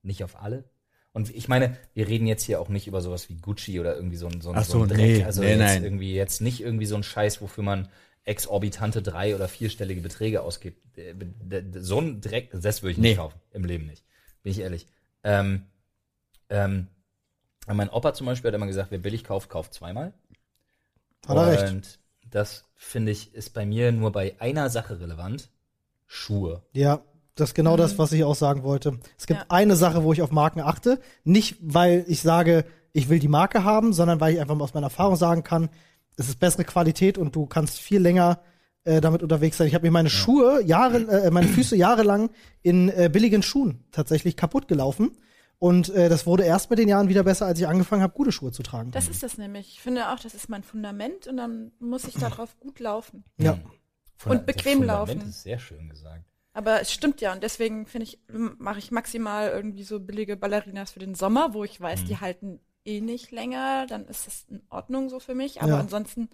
nicht auf alle. Und ich meine, wir reden jetzt hier auch nicht über sowas wie Gucci oder irgendwie so ein, so ein, Ach so ein so, Dreck. nee, also nee, jetzt nein. irgendwie jetzt nicht irgendwie so ein Scheiß, wofür man exorbitante drei- oder vierstellige Beträge ausgibt. Äh, So ein Dreck, das würde ich nicht Nee. kaufen. Im Leben nicht. Bin ich ehrlich. Ähm, ähm, mein Opa zum Beispiel hat immer gesagt, wer billig kauft, kauft zweimal. Hat er recht. Und das, finde ich, ist bei mir nur bei einer Sache relevant. Schuhe. Ja, das ist genau das, was ich auch sagen wollte. Es gibt Ja. eine Sache, wo ich auf Marken achte. Nicht, weil ich sage, ich will die Marke haben, sondern weil ich einfach mal aus meiner Erfahrung sagen kann, es ist bessere Qualität und du kannst viel länger äh, damit unterwegs sein. Ich habe mir meine Schuhe Jahre, äh, meine Füße jahrelang in äh, billigen Schuhen tatsächlich kaputt gelaufen. Und äh, das wurde erst mit den Jahren wieder besser, als ich angefangen habe, gute Schuhe zu tragen. Das ist das nämlich. Ich finde auch, das ist mein Fundament und dann muss ich darauf gut laufen. ja. Und bequem das Fundament laufen. ist sehr schön gesagt. Aber es stimmt ja und deswegen finde ich, m- mache ich maximal irgendwie so billige Ballerinas für den Sommer, wo ich weiß, die halten eh nicht länger, dann ist das in Ordnung so für mich. Aber Ja. ansonsten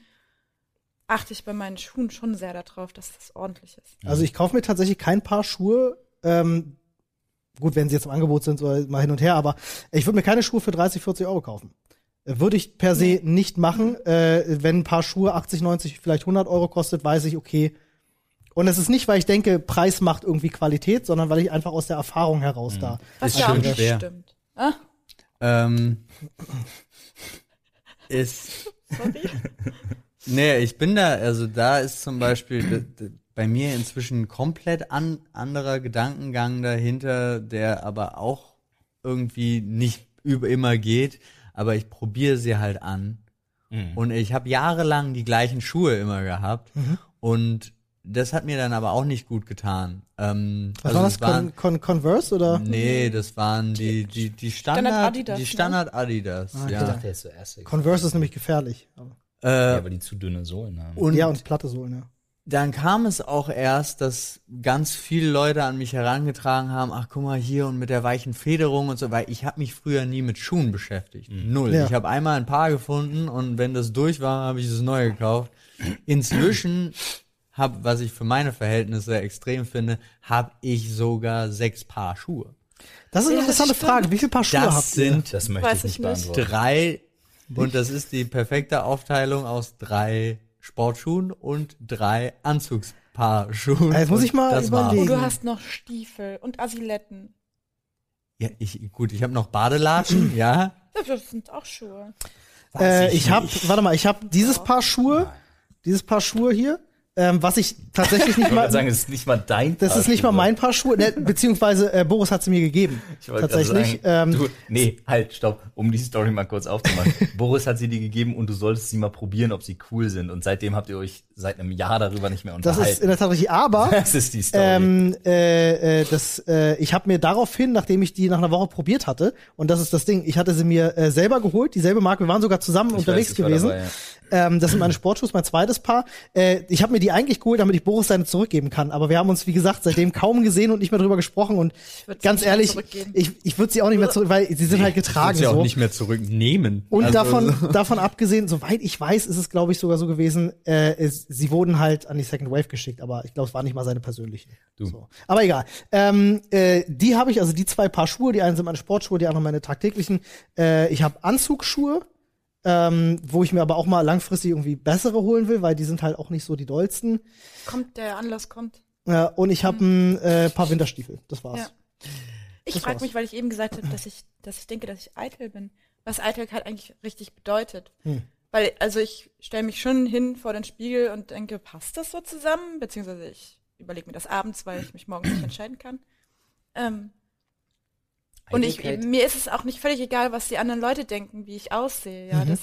achte ich bei meinen Schuhen schon sehr darauf, dass das ordentlich ist. Also ich kaufe mir tatsächlich kein Paar Schuhe. Ähm, gut, wenn sie jetzt im Angebot sind, so mal hin und her, aber ich würde mir keine Schuhe für 30, 40 Euro kaufen. Würde ich per se nicht machen. Äh, wenn ein Paar Schuhe 80, 90, vielleicht 100 Euro kostet, weiß ich, okay. Und es ist nicht, weil ich denke, Preis macht irgendwie Qualität, sondern weil ich einfach aus der Erfahrung heraus da. Was Ist ja auch nicht schwer. stimmt. Ah, Ähm, *laughs* ist, sorry. *laughs* nee, ich bin da, also da ist zum Beispiel bei mir inzwischen komplett an, anderer Gedankengang dahinter, der aber auch irgendwie nicht über immer geht, aber ich probiere sie halt an. Mhm. Und ich habe jahrelang die gleichen Schuhe immer gehabt und das hat mir dann aber auch nicht gut getan. Ähm, Was also war das? Con, Con, Converse oder? Nee, das waren die, die, die Standard, Standard Adidas, die ne? Standard Adidas, Ah, Ich ja. dachte jetzt zuerst. Converse ist nämlich gefährlich. Aber- ja, Äh, aber die zu dünne Sohlen haben. und ja, und platte Sohlen, ja. dann kam es auch erst, dass ganz viele Leute an mich herangetragen haben, ach guck mal hier und mit der weichen Federung und so, weil ich habe mich früher nie mit Schuhen beschäftigt. Null. Ja. Ich habe einmal ein Paar gefunden und wenn das durch war, habe ich das neue gekauft. Inzwischen habe, was ich für meine Verhältnisse extrem finde, habe ich sogar sechs Paar Schuhe. Das ist eine Ja, interessante stimmt. Frage. Wie viele Paar Schuhe Das habt ihr? sind Das möchte Weiß ich nicht ich nicht. beantworten. drei und das ist die perfekte Aufteilung aus drei Sportschuhen und drei Anzugspaarschuhen. Jetzt muss ich mal Und überlegen. du hast noch Stiefel und Asiletten. Ja, ich, gut, ich habe noch Badelatschen, *clears throat* ja. Ja, Das sind auch Schuhe. Äh, ich habe, warte mal, ich habe dieses Paar Schuhe, dieses Paar Schuhe hier, ähm, was ich tatsächlich nicht Ich mal, sagen, es ist nicht mal dein das Paar ist nicht mal Schuhe. mein Paar Schuhe, ne, beziehungsweise äh, Boris hat sie mir gegeben. Ich wollte Tatsächlich. Sagen, ähm, du, nee, halt, stopp, um die Story mal kurz aufzumachen. *laughs* Boris hat sie dir gegeben und du solltest sie mal probieren, ob sie cool sind. Und seitdem habt ihr euch seit einem Jahr darüber nicht mehr das unterhalten. ist in der Tat richtig. Aber *laughs* das ist die Story. ähm, äh, äh, das, äh, ich habe mir daraufhin, nachdem ich die nach einer Woche probiert hatte, und das ist das Ding, ich hatte sie mir äh, selber geholt, dieselbe Marke, wir waren sogar zusammen Ich unterwegs weiß, gewesen. dabei. Ähm, das sind meine Sportschuhe, mein zweites Paar. Äh, ich habe mir die eigentlich geholt, damit ich Boris seine zurückgeben kann. Aber wir haben uns, wie gesagt, seitdem kaum gesehen und nicht mehr drüber gesprochen. Und würd sie ganz ehrlich, ich, ich würde sie auch nicht mehr zurück, weil sie sind halt getragen. sie auch so. nicht mehr zurücknehmen. Und Also, davon, *laughs* davon abgesehen, soweit ich weiß, ist es, glaube ich, sogar so gewesen, äh, es, sie wurden halt an die Second Wave geschickt, aber ich glaube, es war nicht mal seine persönlichen. Du. So. Aber egal. Ähm, äh, die habe ich, also die zwei Paar Schuhe, die einen sind meine Sportschuhe, die anderen meine tagtäglichen. Äh, ich habe Anzugsschuhe, ähm, wo ich mir aber auch mal langfristig irgendwie bessere holen will, weil die sind halt auch nicht so die dollsten. Kommt, der Anlass kommt. Äh, und ich habe ein äh, paar Winterstiefel. Das war's. Ja. Ich frage mich, weil ich eben gesagt habe, dass ich, dass ich denke, dass ich eitel bin. Was Eitelkeit eigentlich richtig bedeutet. Hm. Weil, also ich stelle mich schon hin vor den Spiegel und denke, passt das so zusammen? Beziehungsweise ich überlege mir das abends, weil ich mich morgens nicht entscheiden kann. Ähm, und ich, mir ist es auch nicht völlig egal, was die anderen Leute denken, wie ich aussehe. Ja, Mhm. das,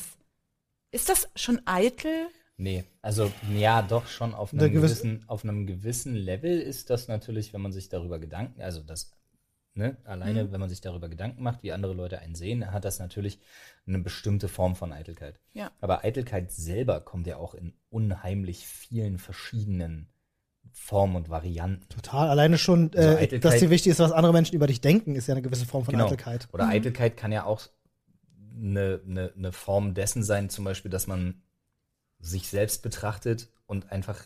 ist das schon eitel? Nee, also ja, doch schon auf einem gewisse- gewissen, auf einem gewissen Level ist das natürlich, wenn man sich darüber Gedanken, also das, ne, alleine, Mhm. wenn man sich darüber Gedanken macht, wie andere Leute einen sehen, hat das natürlich eine bestimmte Form von Eitelkeit. Ja. Aber Eitelkeit selber kommt ja auch in unheimlich vielen verschiedenen Formen und Varianten. Total. Alleine schon, Also äh, dass dir wichtig ist, was andere Menschen über dich denken, ist ja eine gewisse Form von Genau. Eitelkeit. Oder Mhm. Eitelkeit kann ja auch eine, eine, eine Form dessen sein, zum Beispiel, dass man sich selbst betrachtet und einfach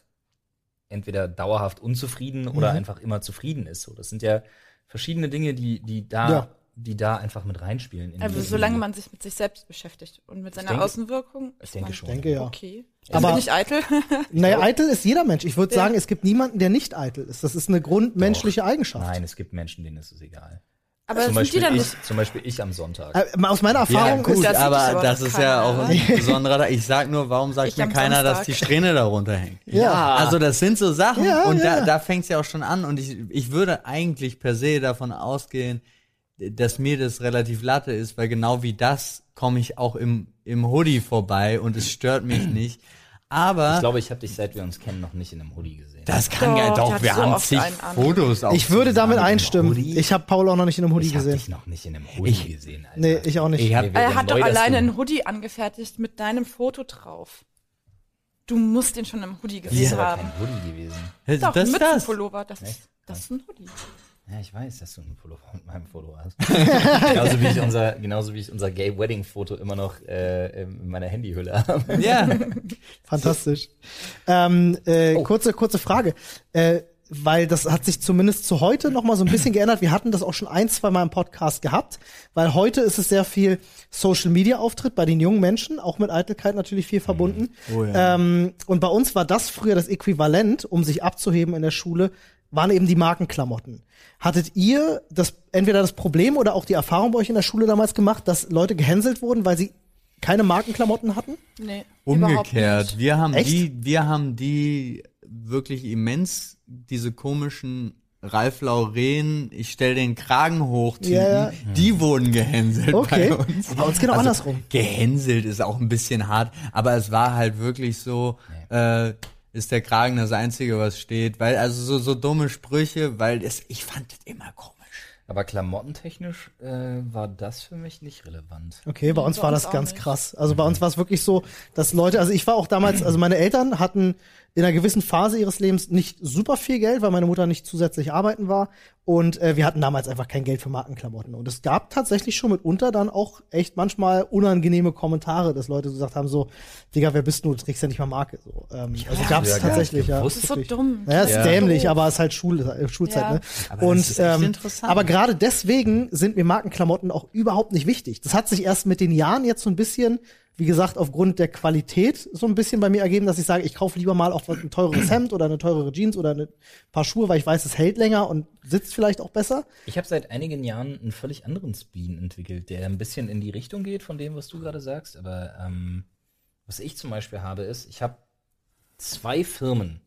entweder dauerhaft unzufrieden oder Mhm. einfach immer zufrieden ist. So, das sind ja verschiedene Dinge, die, die da, Ja. Die da einfach mit reinspielen. in Also solange man sich mit sich selbst beschäftigt und mit seiner denke- Außenwirkung. Ich ist denke schon. denke ja. Okay. Aber- Aber bin ich eitel? *laughs* Naja, eitel ist jeder Mensch. Ich würde Ja. sagen, es gibt niemanden, der nicht eitel ist. Das ist eine grundmenschliche Eigenschaft. Nein, es gibt Menschen, denen ist es egal. Aber zum, sind die Beispiel ich, nicht? zum Beispiel ich am Sonntag. Äh, aus meiner Ja, Erfahrung gut, ist, das aber aber das ist ja auch keiner, ein besonderer. Ich sag nur, warum sagt Ich mir keiner, dass Samstag. die Strähne darunter hängt? Ja. Also das sind so Sachen Ja, und ja. da, da fängt es ja auch schon an und ich, ich würde eigentlich per se davon ausgehen, dass mir das relativ latte ist, weil genau wie das komme ich auch im, im Hoodie vorbei und es stört mich *clears throat* nicht. Aber Ich glaube, ich habe dich, seit wir uns kennen, noch nicht in einem Hoodie gesehen. das kann ja Doch, doch. Wir so haben zig. Fotos auch Ich würde damit einstimmen. Hoodie? Ich habe Paul auch noch nicht in einem Hoodie ich habe gesehen. dich noch nicht in einem Hoodie gesehen, Alter. Nee, ich auch nicht. Ich hab, Er hat doch alleine einen Hoodie angefertigt mit deinem Foto drauf. Du musst den schon im Hoodie Das ist gesehen aber haben. kein Hoodie gewesen. das, Doch, das mit ist das. Pullover. Das ist, das ist ein Hoodie. Ja, ich weiß, dass du einen Pullover *laughs* mit meinem Foto hast. genauso, wie ich unser, genauso wie ich unser Gay Wedding Foto immer noch äh, in meiner Handyhülle habe. Ja. *laughs* Fantastisch. Ähm, äh, Oh. kurze, kurze Frage. Äh, weil das hat sich zumindest zu heute noch mal so ein bisschen geändert. Wir hatten das auch schon ein, zwei Mal im Podcast gehabt, weil heute ist es sehr viel Social Media Auftritt bei den jungen Menschen, auch mit Eitelkeit natürlich viel verbunden. Oh ja. ähm, und bei uns war das früher das Äquivalent, um sich abzuheben in der Schule, waren eben die Markenklamotten. Hattet ihr das entweder das Problem oder auch die Erfahrung bei euch in der Schule damals gemacht, dass Leute gehänselt wurden, weil sie keine Markenklamotten hatten? Nee, Umgekehrt. Wir haben Echt? die, wir haben die wirklich immens, diese komischen Ralf Lauren, ich stell den Kragen hoch, Typen, ja. die wurden gehänselt Okay. bei uns. Bei uns genau Also, andersrum. Gehänselt ist auch ein bisschen hart, aber es war halt wirklich so, äh, ist der Kragen das Einzige, was steht, weil, also so, so dumme Sprüche, weil es, ich fand das immer komisch. Aber klamottentechnisch äh, war das für mich nicht relevant. Okay, bei uns war das ganz nicht. krass. Also bei uns war es wirklich so, dass Leute, also ich war auch damals, also meine Eltern hatten in einer gewissen Phase ihres Lebens nicht super viel Geld, weil meine Mutter nicht zusätzlich arbeiten war. Und äh, wir hatten damals einfach kein Geld für Markenklamotten. Und es gab tatsächlich schon mitunter dann auch echt manchmal unangenehme Kommentare, dass Leute gesagt haben, so, Digga, wer bist du? Du trägst ja nicht mal Marke. So, ähm, also gab es früher gar tatsächlich, ja. Das ist so dumm. Ja, ist Ja. dämlich, aber es ist halt Schul äh, Schulzeit, Ja. ne? Aber und ähm, aber gerade deswegen sind mir Markenklamotten auch überhaupt nicht wichtig. Das hat sich erst mit den Jahren jetzt so ein bisschen, wie gesagt, aufgrund der Qualität so ein bisschen bei mir ergeben, dass ich sage, ich kaufe lieber mal auch ein teures *clears throat* Hemd oder eine teurere Jeans oder ein paar Schuhe, weil ich weiß, es hält länger und sitzt vielleicht auch besser. Ich habe seit einigen Jahren einen völlig anderen Spleen entwickelt, der ein bisschen in die Richtung geht von dem, was du gerade sagst. Aber ähm, was ich zum Beispiel habe, ist, ich habe zwei Firmen,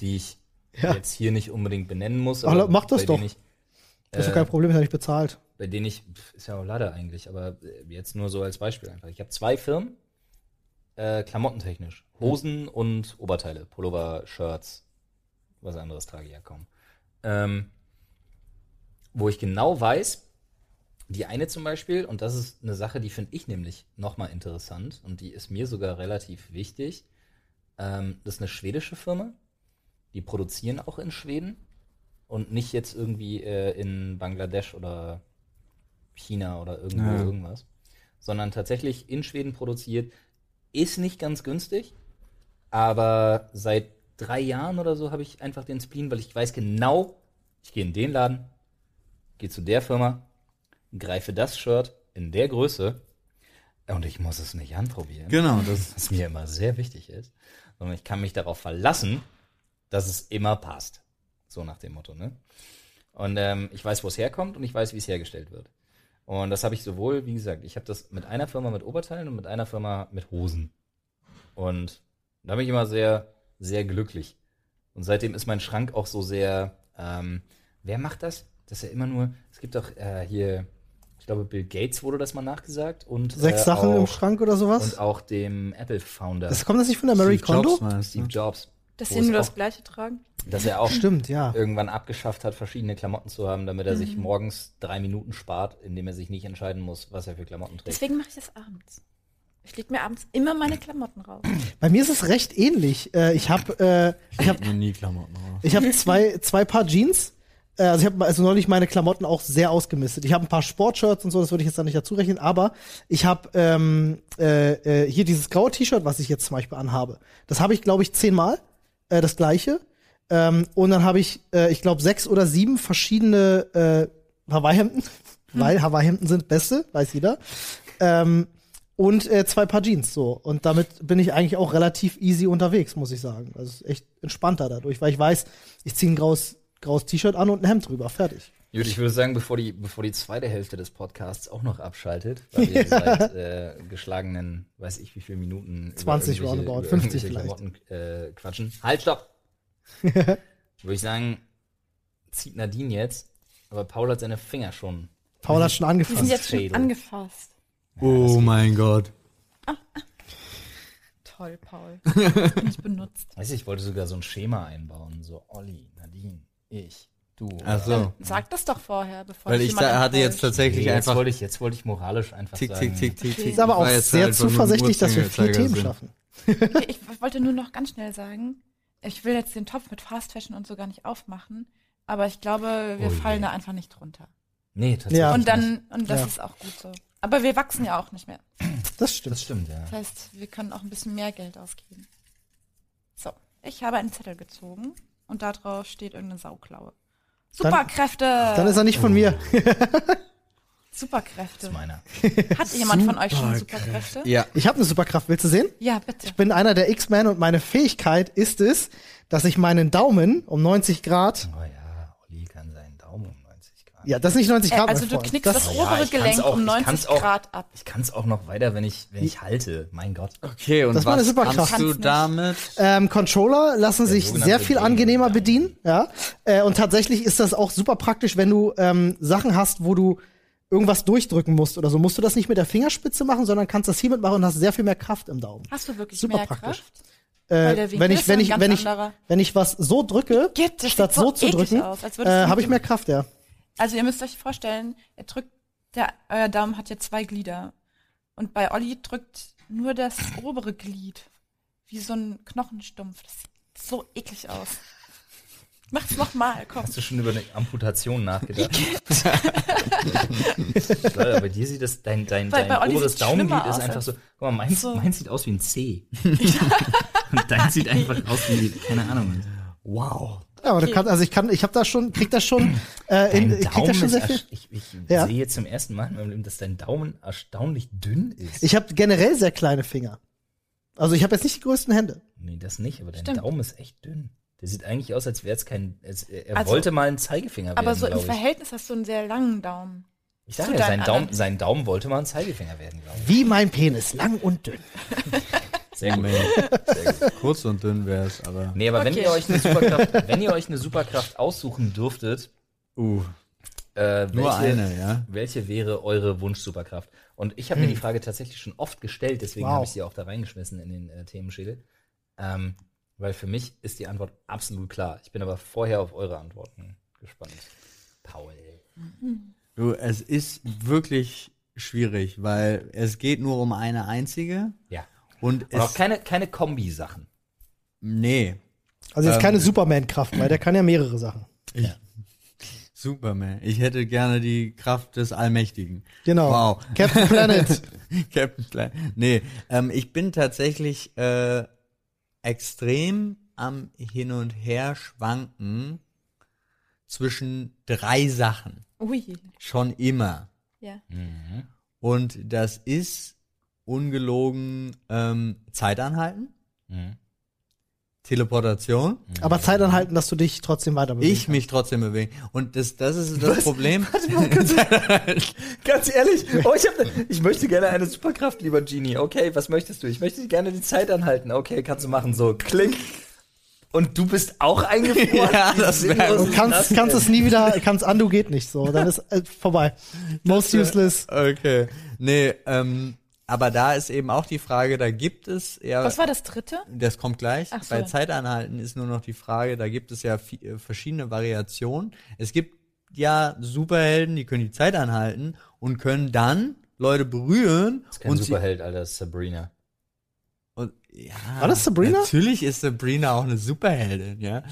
die ich *laughs* Ja. jetzt hier nicht unbedingt benennen muss. Aber mach das doch. Ich, Das ist Äh, doch kein Problem, ist ja nicht bezahlt. Bei denen ich, ist ja auch leider eigentlich, aber äh, jetzt nur so als Beispiel einfach. Ich habe zwei Firmen, äh, klamottentechnisch. Hosen und Oberteile, Pullover, Shirts, was anderes trage ich ja kaum. Ähm, wo ich genau weiß, die eine zum Beispiel, und das ist eine Sache, die finde ich nämlich nochmal interessant und die ist mir sogar relativ wichtig. Ähm, das ist eine schwedische Firma. Die produzieren auch in Schweden und nicht jetzt irgendwie äh, in Bangladesch oder China oder irgendwo Ja. irgendwas, sondern tatsächlich in Schweden produziert. Ist nicht ganz günstig, aber seit drei Jahren oder so habe ich einfach den Spleen, weil ich weiß genau, ich gehe in den Laden, gehe zu der Firma, greife das Shirt in der Größe und ich muss es nicht anprobieren. Genau, das *laughs* Was mir immer sehr wichtig ist, sondern ich kann mich darauf verlassen, dass es immer passt. So nach dem Motto, ne? Und ähm, ich weiß, wo es herkommt und ich weiß, wie es hergestellt wird. Und das habe ich sowohl, wie gesagt, ich habe das mit einer Firma mit Oberteilen und mit einer Firma mit Hosen. Und da bin ich immer sehr, sehr glücklich. Und seitdem ist mein Schrank auch so sehr, ähm, wer macht das? Das ist ja immer nur, es gibt doch äh, hier, ich glaube, Bill Gates wurde das mal nachgesagt und Sechs äh, Sachen im auch- Schrank oder sowas? und auch dem Apple-Founder Das kommt das nicht von der Mary Steve Kondo? Jobs? Steve Jobs, Dass sie nur das Gleiche tragen. dass er auch *clears throat* Stimmt, ja. irgendwann abgeschafft hat, verschiedene Klamotten zu haben, damit er Mhm. sich morgens drei Minuten spart, indem er sich nicht entscheiden muss, was er für Klamotten trägt. Deswegen mache ich das abends. Ich leg mir abends immer meine Klamotten raus. *clears throat* Bei mir ist es recht ähnlich. Äh, ich habe äh, ich hab, noch nie Klamotten raus. ich hab *laughs* zwei, zwei Paar Jeans. Äh, also ich habe also neulich meine Klamotten auch sehr ausgemistet. Ich habe ein paar Sportshirts und so, das würde ich jetzt da nicht dazu rechnen, aber ich habe ähm, äh, äh, hier dieses graue T-Shirt, was ich jetzt zum Beispiel anhabe. Das habe ich, glaube ich, zehnmal, äh, das gleiche. Ähm, und dann habe ich, äh, ich glaube, sechs oder sieben verschiedene äh, Hawaii-Hemden, weil Hawaii-Hemden sind beste, weiß jeder. Ähm, und äh, zwei Paar Jeans so. Und damit bin ich eigentlich auch relativ easy unterwegs, muss ich sagen. Also echt entspannter dadurch, weil ich weiß, ich ziehe ein graues, graues T-Shirt an und ein Hemd drüber. Fertig. Gut, ich würde sagen, bevor die, bevor die zweite Hälfte des Podcasts auch noch abschaltet, weil wir *laughs* seit äh, geschlagenen, weiß ich wie viele Minuten 20 über irgendwelche- roundabout, über 50 irgendwelche vielleicht. Klamotten, äh, quatschen. Halt, stopp! *laughs* würde ich sagen, zieht Nadine jetzt, aber Paul hat seine Finger schon. Paul hat schon Die angefasst. sind jetzt schon angefasst. Oh mein Gott. toll, Paul. *laughs* Das bin ich benutzt. Weiß ich, ich wollte sogar so ein Schema einbauen. So, Olli, Nadine, ich, du. Ach so. Sag das doch vorher, bevor Weil ich da hatte jetzt tatsächlich Nee, jetzt einfach wollte ich, jetzt wollte ich moralisch einfach tick, sagen. tick, tick, tick, tick. Okay. Ist aber auch jetzt sehr zuversichtlich, dass wir vier Themen schaffen. Okay, *laughs* ich wollte nur noch ganz schnell sagen, ich will jetzt den Topf mit Fast Fashion und so gar nicht aufmachen, aber ich glaube, wir Oh je. fallen da einfach nicht drunter. Nee, tatsächlich. Ja. Und dann, und das Ja. ist auch gut so. Aber wir wachsen ja auch nicht mehr. Das stimmt. Das stimmt, ja. Das heißt, wir können auch ein bisschen mehr Geld ausgeben. So, ich habe einen Zettel gezogen und da drauf steht irgendeine Sauklaue. Superkräfte! Dann ist er nicht von mir. *laughs* Das Superkräfte. ist meiner. Hat jemand von euch schon Superkräfte? Ja. Ich habe eine Superkraft. Willst du sehen? Ja, bitte. Ich bin einer der X-Men und meine Fähigkeit ist es, dass ich meinen Daumen um 90 Grad, Oh ja, Olli kann seinen Daumen um 90 Grad. Ja, das ist nicht 90 Äh, Grad, also mein du Freund. knickst das, das, Ja, obere kann's Gelenk auch- um ich 90 kann's auch- Grad ab. Ich kann es auch noch weiter, wenn ich, wenn ich halte. Mein Gott. Okay, und Das war eine was Superkraft. kannst du damit? Ähm, Controller lassen sich sehr viel angenehmer bedienen, ja. Äh, und tatsächlich ist das auch super praktisch, wenn du ähm, Sachen hast, wo du irgendwas durchdrücken musst oder so. Musst du das nicht mit der Fingerspitze machen, sondern kannst das hiermit machen und hast sehr viel mehr Kraft im Daumen. Hast du wirklich Super mehr praktisch. Kraft? Äh, wenn ich, ist wenn ja ich, wenn ich, anderer. wenn ich was so drücke, Geht, statt so, zu drücken, aus, äh, habe ich mehr Kraft, ja. Also ihr müsst euch vorstellen, er drückt, der, euer Daumen hat ja zwei Glieder. Und bei Olli drückt nur das obere Glied. Wie so ein Knochenstumpf. Das sieht so eklig aus. Mach's nochmal, komm. Hast du schon über eine Amputation nachgedacht? *laughs* *laughs* Leute, bei dir sieht das, dein, dein, Bei- dein bei oberes Daumenglied ist einfach so, guck mal, meins, So. meins sieht aus wie ein C. *laughs* Und dein sieht einfach aus wie, keine Ahnung. Wow. Ja, aber Okay. du kannst, also ich kann, ich habe da schon, krieg das schon, äh, in, ich krieg das schon sehr viel. ich, ich Ja. sehe jetzt zum ersten Mal in meinem Leben, dass dein Daumen erstaunlich dünn ist. Ich habe generell sehr kleine Finger. Also ich habe jetzt nicht die größten Hände. nee, das nicht, aber dein Stimmt. Daumen ist echt dünn. Der sieht eigentlich aus, als wäre es kein, als, er Also- wollte mal ein Zeigefinger werden, Aber so im. Verhältnis hast du einen sehr langen Daumen. Ich sage ja, sein Daumen, sein Daumen wollte mal ein Zeigefinger werden, glaube ich. Wie mein Penis, lang und dünn. *laughs* *laughs* Sehr gut. Kurz und dünn wär's, aber. Nee, aber wenn Okay. ihr euch eine Superkraft, wenn ihr euch eine Superkraft aussuchen dürftet, Uh, äh, nur welche, eine, ja. welche wäre eure Wunsch-Superkraft? Und ich habe mir die Frage tatsächlich schon oft gestellt, deswegen Wow. habe ich sie auch da reingeschmissen in den äh, Themenschädel. Ähm, weil für mich ist die Antwort absolut klar. Ich bin aber vorher auf eure Antworten gespannt. Paul. Du, es ist wirklich schwierig, weil es geht nur um eine einzige Ja. Und Und auch es, keine, keine Kombi-Sachen. nee, Also jetzt Ähm. keine Superman-Kraft, weil der kann ja mehrere Sachen. Superman. Ich hätte gerne die Kraft des Allmächtigen. Genau. Wow. Captain Planet. *laughs* Captain Planet. Nee, ähm, ich bin tatsächlich äh, extrem am Hin und Her schwanken zwischen drei Sachen. Ui. Schon immer. Ja. Und das ist ungelogen ähm, Zeit anhalten, Mhm. Teleportation, Aber Zeit anhalten, dass du dich trotzdem weiter bewegen ich mich trotzdem bewegen. Und das, das ist das Problem. *laughs* Ganz ehrlich, oh, ich, hab, ich möchte gerne eine Superkraft, lieber Genie. Okay, was möchtest du? Ich möchte gerne die Zeit anhalten. Okay, kannst du machen. So, klick. Und du bist auch *laughs* eingefroren? Ja, das wär- sinnlos Du ist kannst, kannst es nie wieder, kannst undo geht nicht so. Dann ist äh, vorbei. Most useless. Okay. Nee, ähm, aber da ist eben auch die Frage, da gibt es ja. Was war das dritte? Das kommt gleich. Ach so. Bei Zeitanhalten ist nur noch die Frage, da gibt es ja äh, verschiedene Variationen. Es gibt ja Superhelden, die können die Zeit anhalten und können dann Leute berühren Das ist kein und Superheld, Alter, das ist Sabrina. Und, ja, War das Sabrina? Natürlich ist Sabrina auch eine Superheldin, ja.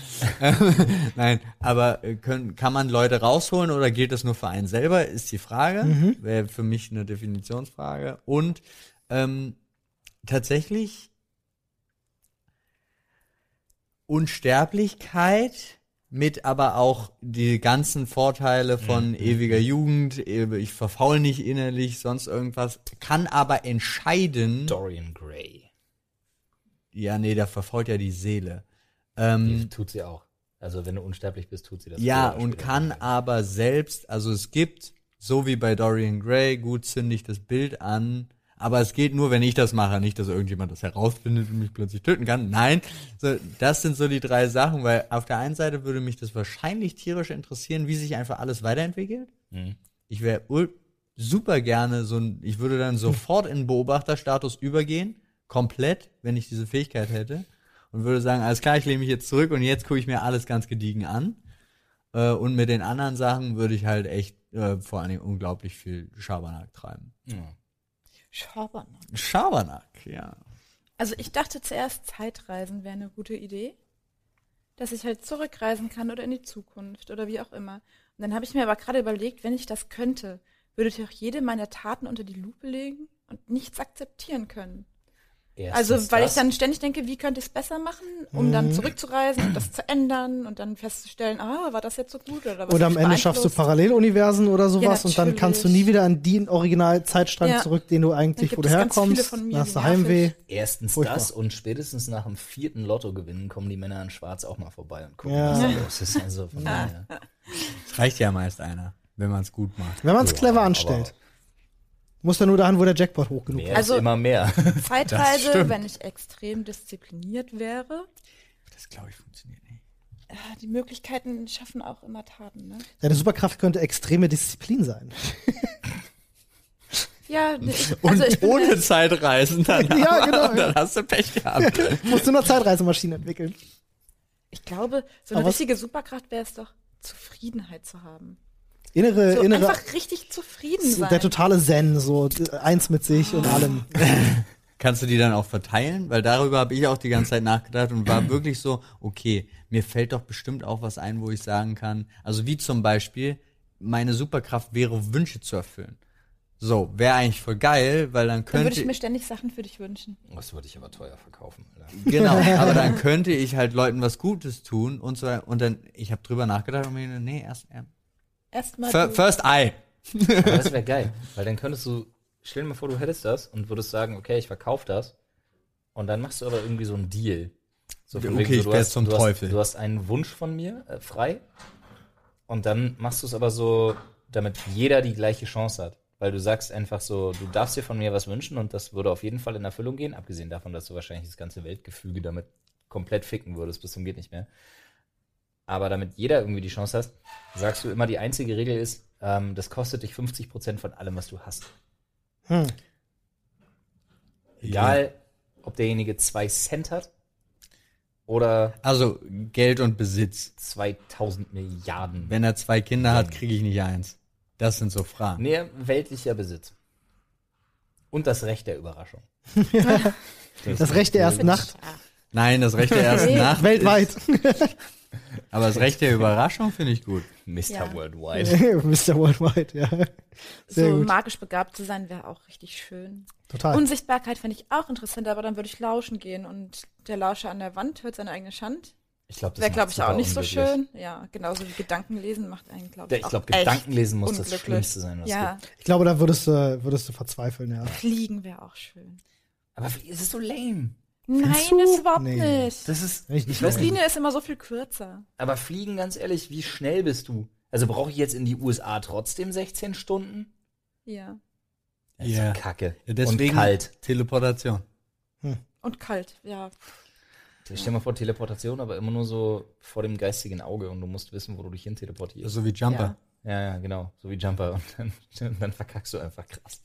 *laughs* *laughs* Nein, aber äh, können, kann man Leute rausholen oder gilt das nur für einen selber, ist die Frage. Mhm. Wäre für mich eine Definitionsfrage. Und ähm, tatsächlich Unsterblichkeit mit aber auch die ganzen Vorteile von ewiger Jugend, eh, ich verfaul nicht innerlich, sonst irgendwas, kann aber entscheiden. Dorian Gray. Ja, nee, der verfault ja die Seele. Die Ähm, tut sie auch. Also, wenn du unsterblich bist, tut sie das. ja, und kann aber selbst, also es gibt, so wie bei Dorian Gray, gut zünde ich das Bild an, aber es geht nur, wenn ich das mache, nicht, dass irgendjemand das herausfindet und mich plötzlich töten kann. Nein, so, das sind so die drei Sachen, weil auf der einen Seite würde mich das wahrscheinlich tierisch interessieren, wie sich einfach alles weiterentwickelt. Mhm. Ich wäre super gerne so ein, ich würde dann sofort in Beobachterstatus übergehen, komplett, wenn ich diese Fähigkeit hätte und würde sagen, alles klar, ich lehne mich jetzt zurück und jetzt gucke ich mir alles ganz gediegen an. Äh, und mit den anderen Sachen würde ich halt echt äh, vor allen Dingen unglaublich viel Schabernack treiben. Ja. Schabernack. Schabernack, ja. Also ich dachte zuerst, Zeitreisen wäre eine gute Idee. Dass ich halt zurückreisen kann oder in die Zukunft oder wie auch immer. Und dann habe ich mir aber gerade überlegt, wenn ich das könnte, würde ich auch jede meiner Taten unter die Lupe legen und nichts akzeptieren können. Erstens Also, weil ich das. dann ständig denke, wie könnte ich es besser machen, um Mhm. dann zurückzureisen und das zu ändern und dann festzustellen, ah, war das jetzt so gut oder was Oder am ich Ende schaffst du? Paralleluniversen oder sowas Ja, und dann kannst du nie wieder an den Originalzeitstrang Ja. zurück, den du eigentlich, Dann wo gibt du es ganz viele herkommst. von mir, hast du. Heimweh. Erstens Furchtbar. das und spätestens nach dem vierten Lottogewinn kommen die Männer in Schwarz auch mal vorbei und gucken, Ja. was da los ist. Also von daher. Es *laughs* reicht ja meist einer, wenn man es gut macht. Wenn man es clever aber- anstellt. Muss dann nur dahin, wo der Jackpot hoch genug Mehr ist. Also- immer mehr. *laughs* Das Zeitreise, wenn ich extrem diszipliniert wäre. Das glaube ich funktioniert nicht. Ja, die Möglichkeiten schaffen auch immer Taten, ne? Deine Superkraft könnte extreme Disziplin sein. *laughs* Ja, ne, ich, Und also ich bin ohne Zeitreisen dann, *laughs* Ja, genau. dann hast du Pech gehabt. Musst du nur Zeitreisemaschinen entwickeln. ich glaube, so eine Aber richtige Superkraft wäre es doch, Zufriedenheit zu haben. Innere, So innere, einfach richtig zufrieden sein. der totale Zen, so eins mit sich und allem. *laughs* Kannst du die dann auch verteilen? Weil darüber habe ich auch die ganze Zeit nachgedacht und war wirklich so, okay, mir fällt doch bestimmt auch was ein, wo ich sagen kann, also wie zum Beispiel, meine Superkraft wäre, Wünsche zu erfüllen. So, wäre eigentlich voll geil, weil dann Dann könnte würde ich mir ständig Sachen für dich wünschen. Das würde ich aber teuer verkaufen. Alter. Genau, *laughs* aber dann könnte ich halt Leuten was Gutes tun und so weiter. Und dann, ich habe drüber nachgedacht und mir, nee, erst, Erstmal. fir- du- first I. Aber das wäre geil, weil dann könntest du, stell dir mal vor, du hättest das und würdest sagen, okay, ich verkaufe das. Und dann machst du aber irgendwie so einen Deal. So von Okay, wegen ich du wär hast, zum du Teufel. Hast, du hast einen Wunsch von mir äh, frei. Und dann machst du es aber so, damit jeder die gleiche Chance hat. Weil du sagst einfach so, du darfst dir von mir was wünschen und das würde auf jeden Fall in Erfüllung gehen, abgesehen davon, dass du wahrscheinlich das ganze Weltgefüge damit komplett ficken würdest, bis zum geht nicht mehr. Aber damit jeder irgendwie die Chance hast, sagst du immer, die einzige Regel ist, ähm, das kostet dich 50% von allem, was du hast. Hm. Egal, ob derjenige zwei Cent hat oder Also Geld und Besitz. 2000 Milliarden. Wenn er zwei Kinder hat, kriege ich nicht eins. Das sind so Fragen. Nee, weltlicher Besitz. Und das Recht der Überraschung. *laughs* Das Recht der ersten Nacht. Nein, das Recht der *laughs* ersten. Nacht. Weltweit. Aber das Recht der Überraschung finde ich gut. Mr. Ja. Worldwide. *laughs* Mr. Worldwide, ja. Sehr so gut. magisch begabt zu sein, wäre auch richtig schön. Total. Unsichtbarkeit fände ich auch interessant, aber dann würde ich lauschen gehen und der Lauscher an der Wand hört seine eigene Schand. Ich glaube, das Wäre, glaube ich, auch nicht so schön. Ja, genauso wie Gedanken lesen macht einen, glaube ich, Ich glaube, Gedankenlesen muss das unglücklich. Schlimmste sein, was es Ja, gibt. ich glaube, da würdest du, würdest du verzweifeln, ja. fliegen wäre auch schön. Aber es ist so lame. Nein, ist überhaupt Nee. nicht. Das ist, ich nicht ich weiß ist immer so viel kürzer. aber fliegen, ganz ehrlich, wie schnell bist du? Also brauche ich jetzt in die USA trotzdem 16 Stunden? Ja. Das ist Ja. Kacke. Ja, deswegen Und kalt. Teleportation. Und kalt, ja. Stell dir mal vor, Teleportation, aber immer nur so vor dem geistigen Auge und du musst wissen, wo du dich hin teleportierst. So wie Jumper. Ja, ja, genau. So wie Jumper. Und dann, *laughs* dann verkackst du einfach krass.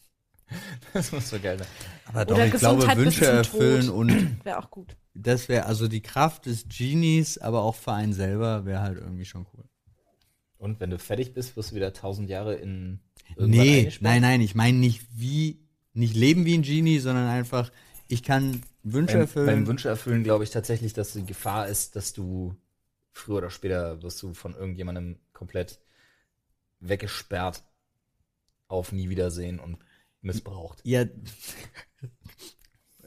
*laughs* Das muss so geil sein. Aber doch, Oder ich glaube, Gesundheit bis Wünsche erfüllen Tod. und *clears throat* Wäre auch gut. das wäre, also die Kraft des Genies, aber auch für einen selber wäre halt irgendwie schon cool. Und wenn du fertig bist, wirst du wieder tausend Jahre in irgendwann Nee, nein, nein, ich meine nicht wie, nicht leben wie ein Genie, sondern einfach, ich kann Wünsche Beim, erfüllen. beim Wünsche erfüllen glaube ich tatsächlich, dass die Gefahr ist, dass du früher oder später wirst du von irgendjemandem komplett weggesperrt auf nie wiedersehen und missbraucht. Ja,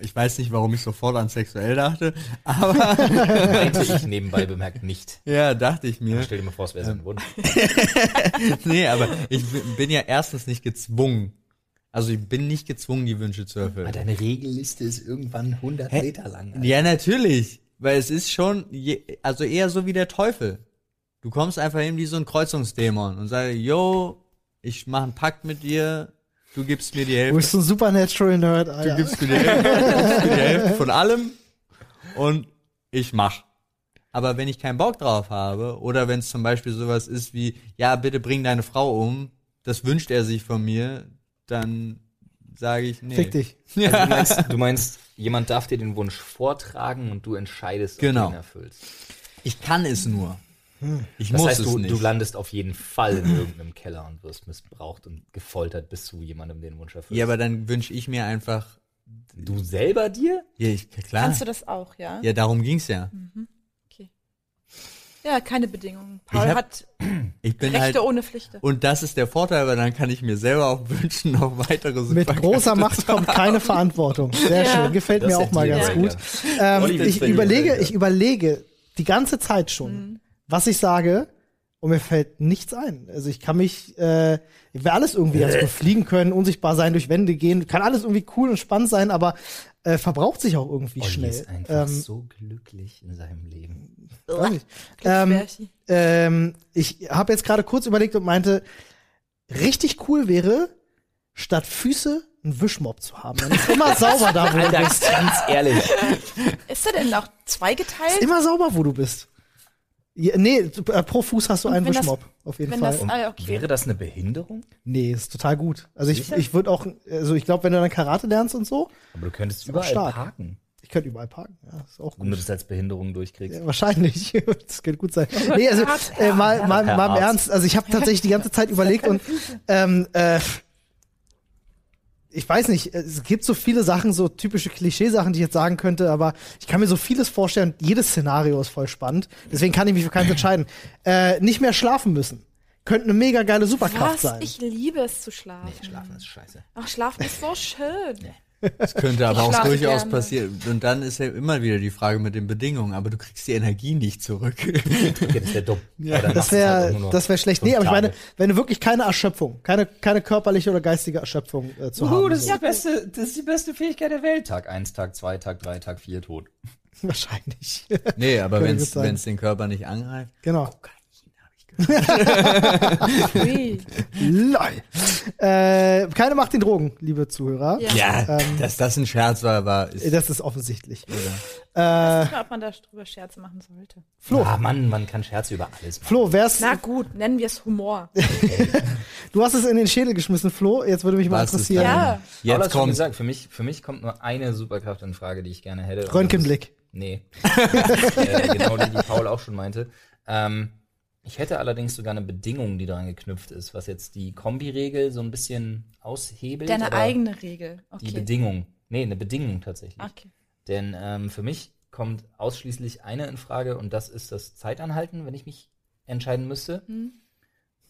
ich weiß nicht, warum ich sofort an sexuell dachte, aber *laughs* Meinte ich nebenbei bemerkt nicht. ja, dachte ich mir. Stell dir mal vor, es wäre so ein Wunsch. *laughs* nee, aber ich bin- ja erstens nicht gezwungen. Also ich bin nicht gezwungen, die Wünsche zu erfüllen. Deine Regelliste ist irgendwann 100 Hä? Meter lang. Alter. Ja, natürlich. Weil es ist schon, je, also eher so wie der Teufel. Du kommst einfach hin wie so ein Kreuzungsdämon und sagst, yo, ich mache einen Pakt mit dir, du gibst mir die Du Hälfte, bist so ein Supernatural-Nerd, du Alter. gibst mir die Hälfte, du gibst mir die Hälfte von allem und ich mach. Aber wenn ich keinen Bock drauf habe, oder wenn es zum Beispiel sowas ist wie, ja, bitte bring deine Frau um, das wünscht er sich von mir, dann sage ich, nee. Fick dich. Also du, meinst, du meinst, jemand darf dir den Wunsch vortragen und du entscheidest, Genau. ob du ihn erfüllst. Ich kann es nur. Ich Das muss heißt, es du, nicht. du landest auf jeden Fall in irgendeinem Keller und wirst missbraucht und gefoltert, bis du jemandem den Wunsch erfüllst. ja, aber dann wünsche ich mir einfach, du selber dir? ja, ich, klar. Kannst du das auch, ja? ja, darum ging's ja. Okay. Ja, keine Bedingungen. Paul Ich hab- hat *clears throat* Ich bin Rechte halt, ohne Pflichten. und das ist der Vorteil, weil dann kann ich mir selber auch *laughs* wünschen, noch weitere Mit großer Macht kommt keine Verantwortung. Sehr Ja. schön. Gefällt Das mir auch mal ganz gut. Ähm, ich überlege, ich überlege die ganze Zeit schon, Mhm. Was ich sage, und mir fällt nichts ein. Also ich kann mich, äh, wäre alles irgendwie ganz gut fliegen können, unsichtbar sein, durch Wände gehen, kann alles irgendwie cool und spannend sein, aber äh, verbraucht sich auch irgendwie Olli schnell. ist einfach Ähm, so glücklich in seinem Leben. ähm, ähm, ich habe jetzt gerade kurz überlegt und meinte, richtig cool wäre, statt Füße einen Wischmob zu haben. Dann ist immer *laughs* sauber da, wo du bist. ganz ehrlich. Ist er denn auch zweigeteilt? Immer sauber, wo du bist. Ja, nee, äh, pro Fuß hast du einen Wischmob. Auf jeden Wenn Fall. das, ah, okay. Wäre das eine Behinderung? nee, ist total gut. Also ich, Sicher? ich würde auch, also ich glaube, wenn du dann Karate lernst und so, Aber du könntest überall stark. parken, ich könnte überall parken. Ja, ist auch wenn du gut. das als Behinderung durchkriegst. Ja, wahrscheinlich. *laughs* das könnte gut sein. Nee, also äh, mal, mal, mal im. Ernst. Also ich habe tatsächlich die ganze Zeit überlegt und ähm, äh, ich weiß nicht, es gibt so viele Sachen, so typische Klischeesachen, die ich jetzt sagen könnte, aber ich kann mir so vieles vorstellen. Jedes Szenario ist voll spannend. Deswegen kann ich mich für keins entscheiden. Äh, nicht mehr schlafen müssen. Könnte eine mega geile Superkraft Was? sein. Ich liebe es zu schlafen. Nee, schlafen ist scheiße. Ach, schlafen ist so *laughs* schön. Das könnte aber Ich auch durchaus gerne. passieren. Und dann ist ja immer wieder die Frage mit den Bedingungen, aber du kriegst die Energie nicht zurück. Okay, das wäre dumm. Ja, das halt wäre nur das wäre schlecht. Nee, aber ich meine, wenn du wirklich keine Erschöpfung, keine keine körperliche oder geistige Erschöpfung äh, zu Uh, haben. das, ist die beste, das ist die beste Fähigkeit der Welt. Tag 1, Tag 2, Tag 3, Tag 4, tot. *laughs* Wahrscheinlich. Nee, aber wenn es den Körper nicht angreift. genau. Ui. Lol. Äh, keine Macht den Drogen, liebe Zuhörer. Ja. Ja, Ähm, dass das ein Scherz war, war ist, Das ist offensichtlich. Ich Äh, weiß nicht, ob man darüber Scherze machen sollte. Flo, Ah, Mann, man kann Scherze über alles machen. Flo, wär's, Na gut, nennen wir es Humor. *laughs* du hast es in den Schädel geschmissen, Flo. Jetzt würde mich mal Was interessieren. Ja. Paul hat jetzt schon kommt. gesagt, für mich, für mich kommt nur eine Superkraft in Frage, die ich gerne hätte. Röntgenblick. Nee. *laughs* äh, genau die, die Paul auch schon meinte. Ähm, ich hätte allerdings sogar eine Bedingung, die daran geknüpft ist, was jetzt die Kombi-Regel so ein bisschen aushebelt. Deine eigene Regel. Die Okay. Bedingung. Nee, eine Bedingung tatsächlich. Okay. Denn ähm, für mich kommt ausschließlich eine in Frage und das ist das Zeitanhalten, wenn ich mich entscheiden müsste. Hm.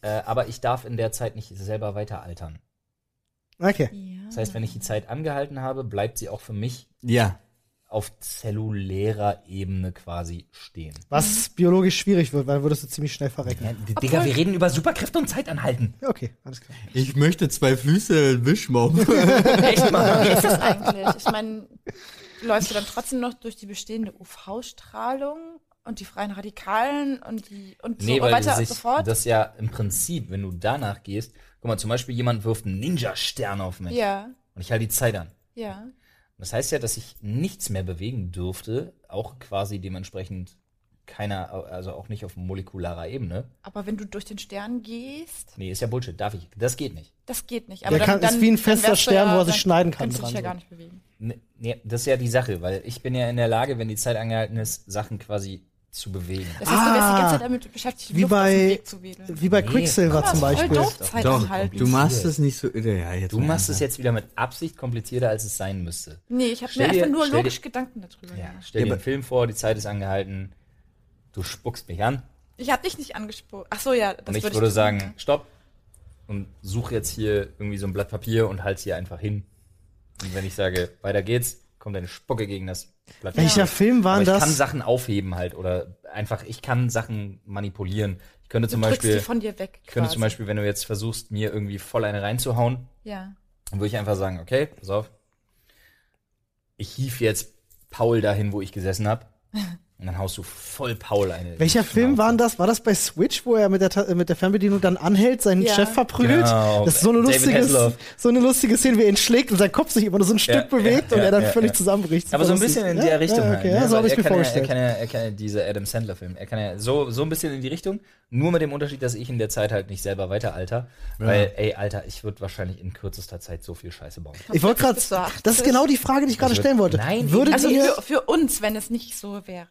Äh, aber ich darf in der Zeit nicht selber weiter altern. Okay. Ja. Das heißt, wenn ich die Zeit angehalten habe, bleibt sie auch für mich Ja, auf zellulärer Ebene quasi stehen. Was biologisch schwierig wird, weil würdest du ziemlich schnell verrecken. Ja, Digga, wir reden über Superkräfte und Zeitanhalten. Ja, okay, alles klar. ich möchte zwei Füße Wischmob. *laughs* Echt mal. Wie ist das eigentlich? Ich meine, läufst du dann trotzdem noch durch die bestehende UV-Strahlung und die freien Radikalen und die und Nee, so weil weiter und sich so fort? das ja im Prinzip, wenn du danach gehst, guck mal, zum Beispiel jemand wirft einen Ninja-Stern auf mich ja, und ich halte die Zeit an. ja. Das heißt ja, dass ich nichts mehr bewegen dürfte, auch quasi dementsprechend keiner, also auch nicht auf molekularer Ebene. Aber wenn du durch den Stern gehst, Nee, ist ja Bullshit, darf ich. Das geht nicht. das geht nicht. Der Aber kann- dann, ist dann, wie ein fester Stern, wo er sich schneiden kann Kannst du dich ja dran, gar nicht bewegen. Nee, nee, das ist ja die Sache, weil ich bin ja in der Lage, wenn die Zeit angehalten ist, Sachen quasi zu bewegen. Das heißt, du wärst die Ah, ganze Zeit damit beschäftigt, die wie Luft aus dem bei- Weg zu wedeln. Wie bei Nee. Quicksilver zum Beispiel. doof, Zeit Doch, du machst es nicht so. Ja, jetzt Du machst es jetzt wieder mit Absicht komplizierter, als es sein müsste. Nee, ich habe mir dir- einfach nur stell dir- logisch Gedanken darüber Ja, gemacht. stell dir einen Film vor, die Zeit ist angehalten, du spuckst mich an Ich habe dich nicht angesprochen. Ach so, ja, das und ich würde würde tun, sagen, ja. stopp und suche jetzt hier irgendwie so ein Blatt Papier und halte hier einfach hin. Und wenn ich sage, weiter geht's, kommt eine Spucke gegen das Blatt Welcher Film war denn ich kann das? Sachen aufheben halt oder einfach, ich kann Sachen manipulieren. Ich könnte zum du drückst Beispiel, die von dir weg. ich könnte quasi. zum Beispiel, wenn du jetzt versuchst, mir irgendwie voll eine reinzuhauen, Ja. dann würde ich einfach sagen, okay, pass auf. Ich hief jetzt Paul dahin, wo ich gesessen habe. *laughs* Und dann haust du voll Paul eine. in Welcher Film war denn das? War das bei Switch, wo er mit der, äh, mit der Fernbedienung dann anhält, seinen Ja. Chef verprügelt? Genau. Das ist so eine lustige, so eine lustige Szene, wie er ihn schlägt und sein Kopf sich immer nur so ein Stück Ja, bewegt ja, und er dann ja, völlig ja. zusammenbricht. Aber so ein bisschen in der Richtung Ja, halt. okay, ne? so habe ich er mir ja, er vorgestellt. kann ja, er kann ja diese Adam Sandler Film. Er kann ja so, so ein bisschen in die Richtung. Nur mit dem Unterschied, dass ich in der Zeit halt nicht selber weiter alter. Weil, ey, Alter, ich würde wahrscheinlich in kürzester Zeit so viel Scheiße bauen. Ich wollte gerade, Bist du 80? das ist genau die Frage, die ich gerade stellen wollte. Nein, Würdet Also ihr, für, für uns, wenn es nicht so wäre.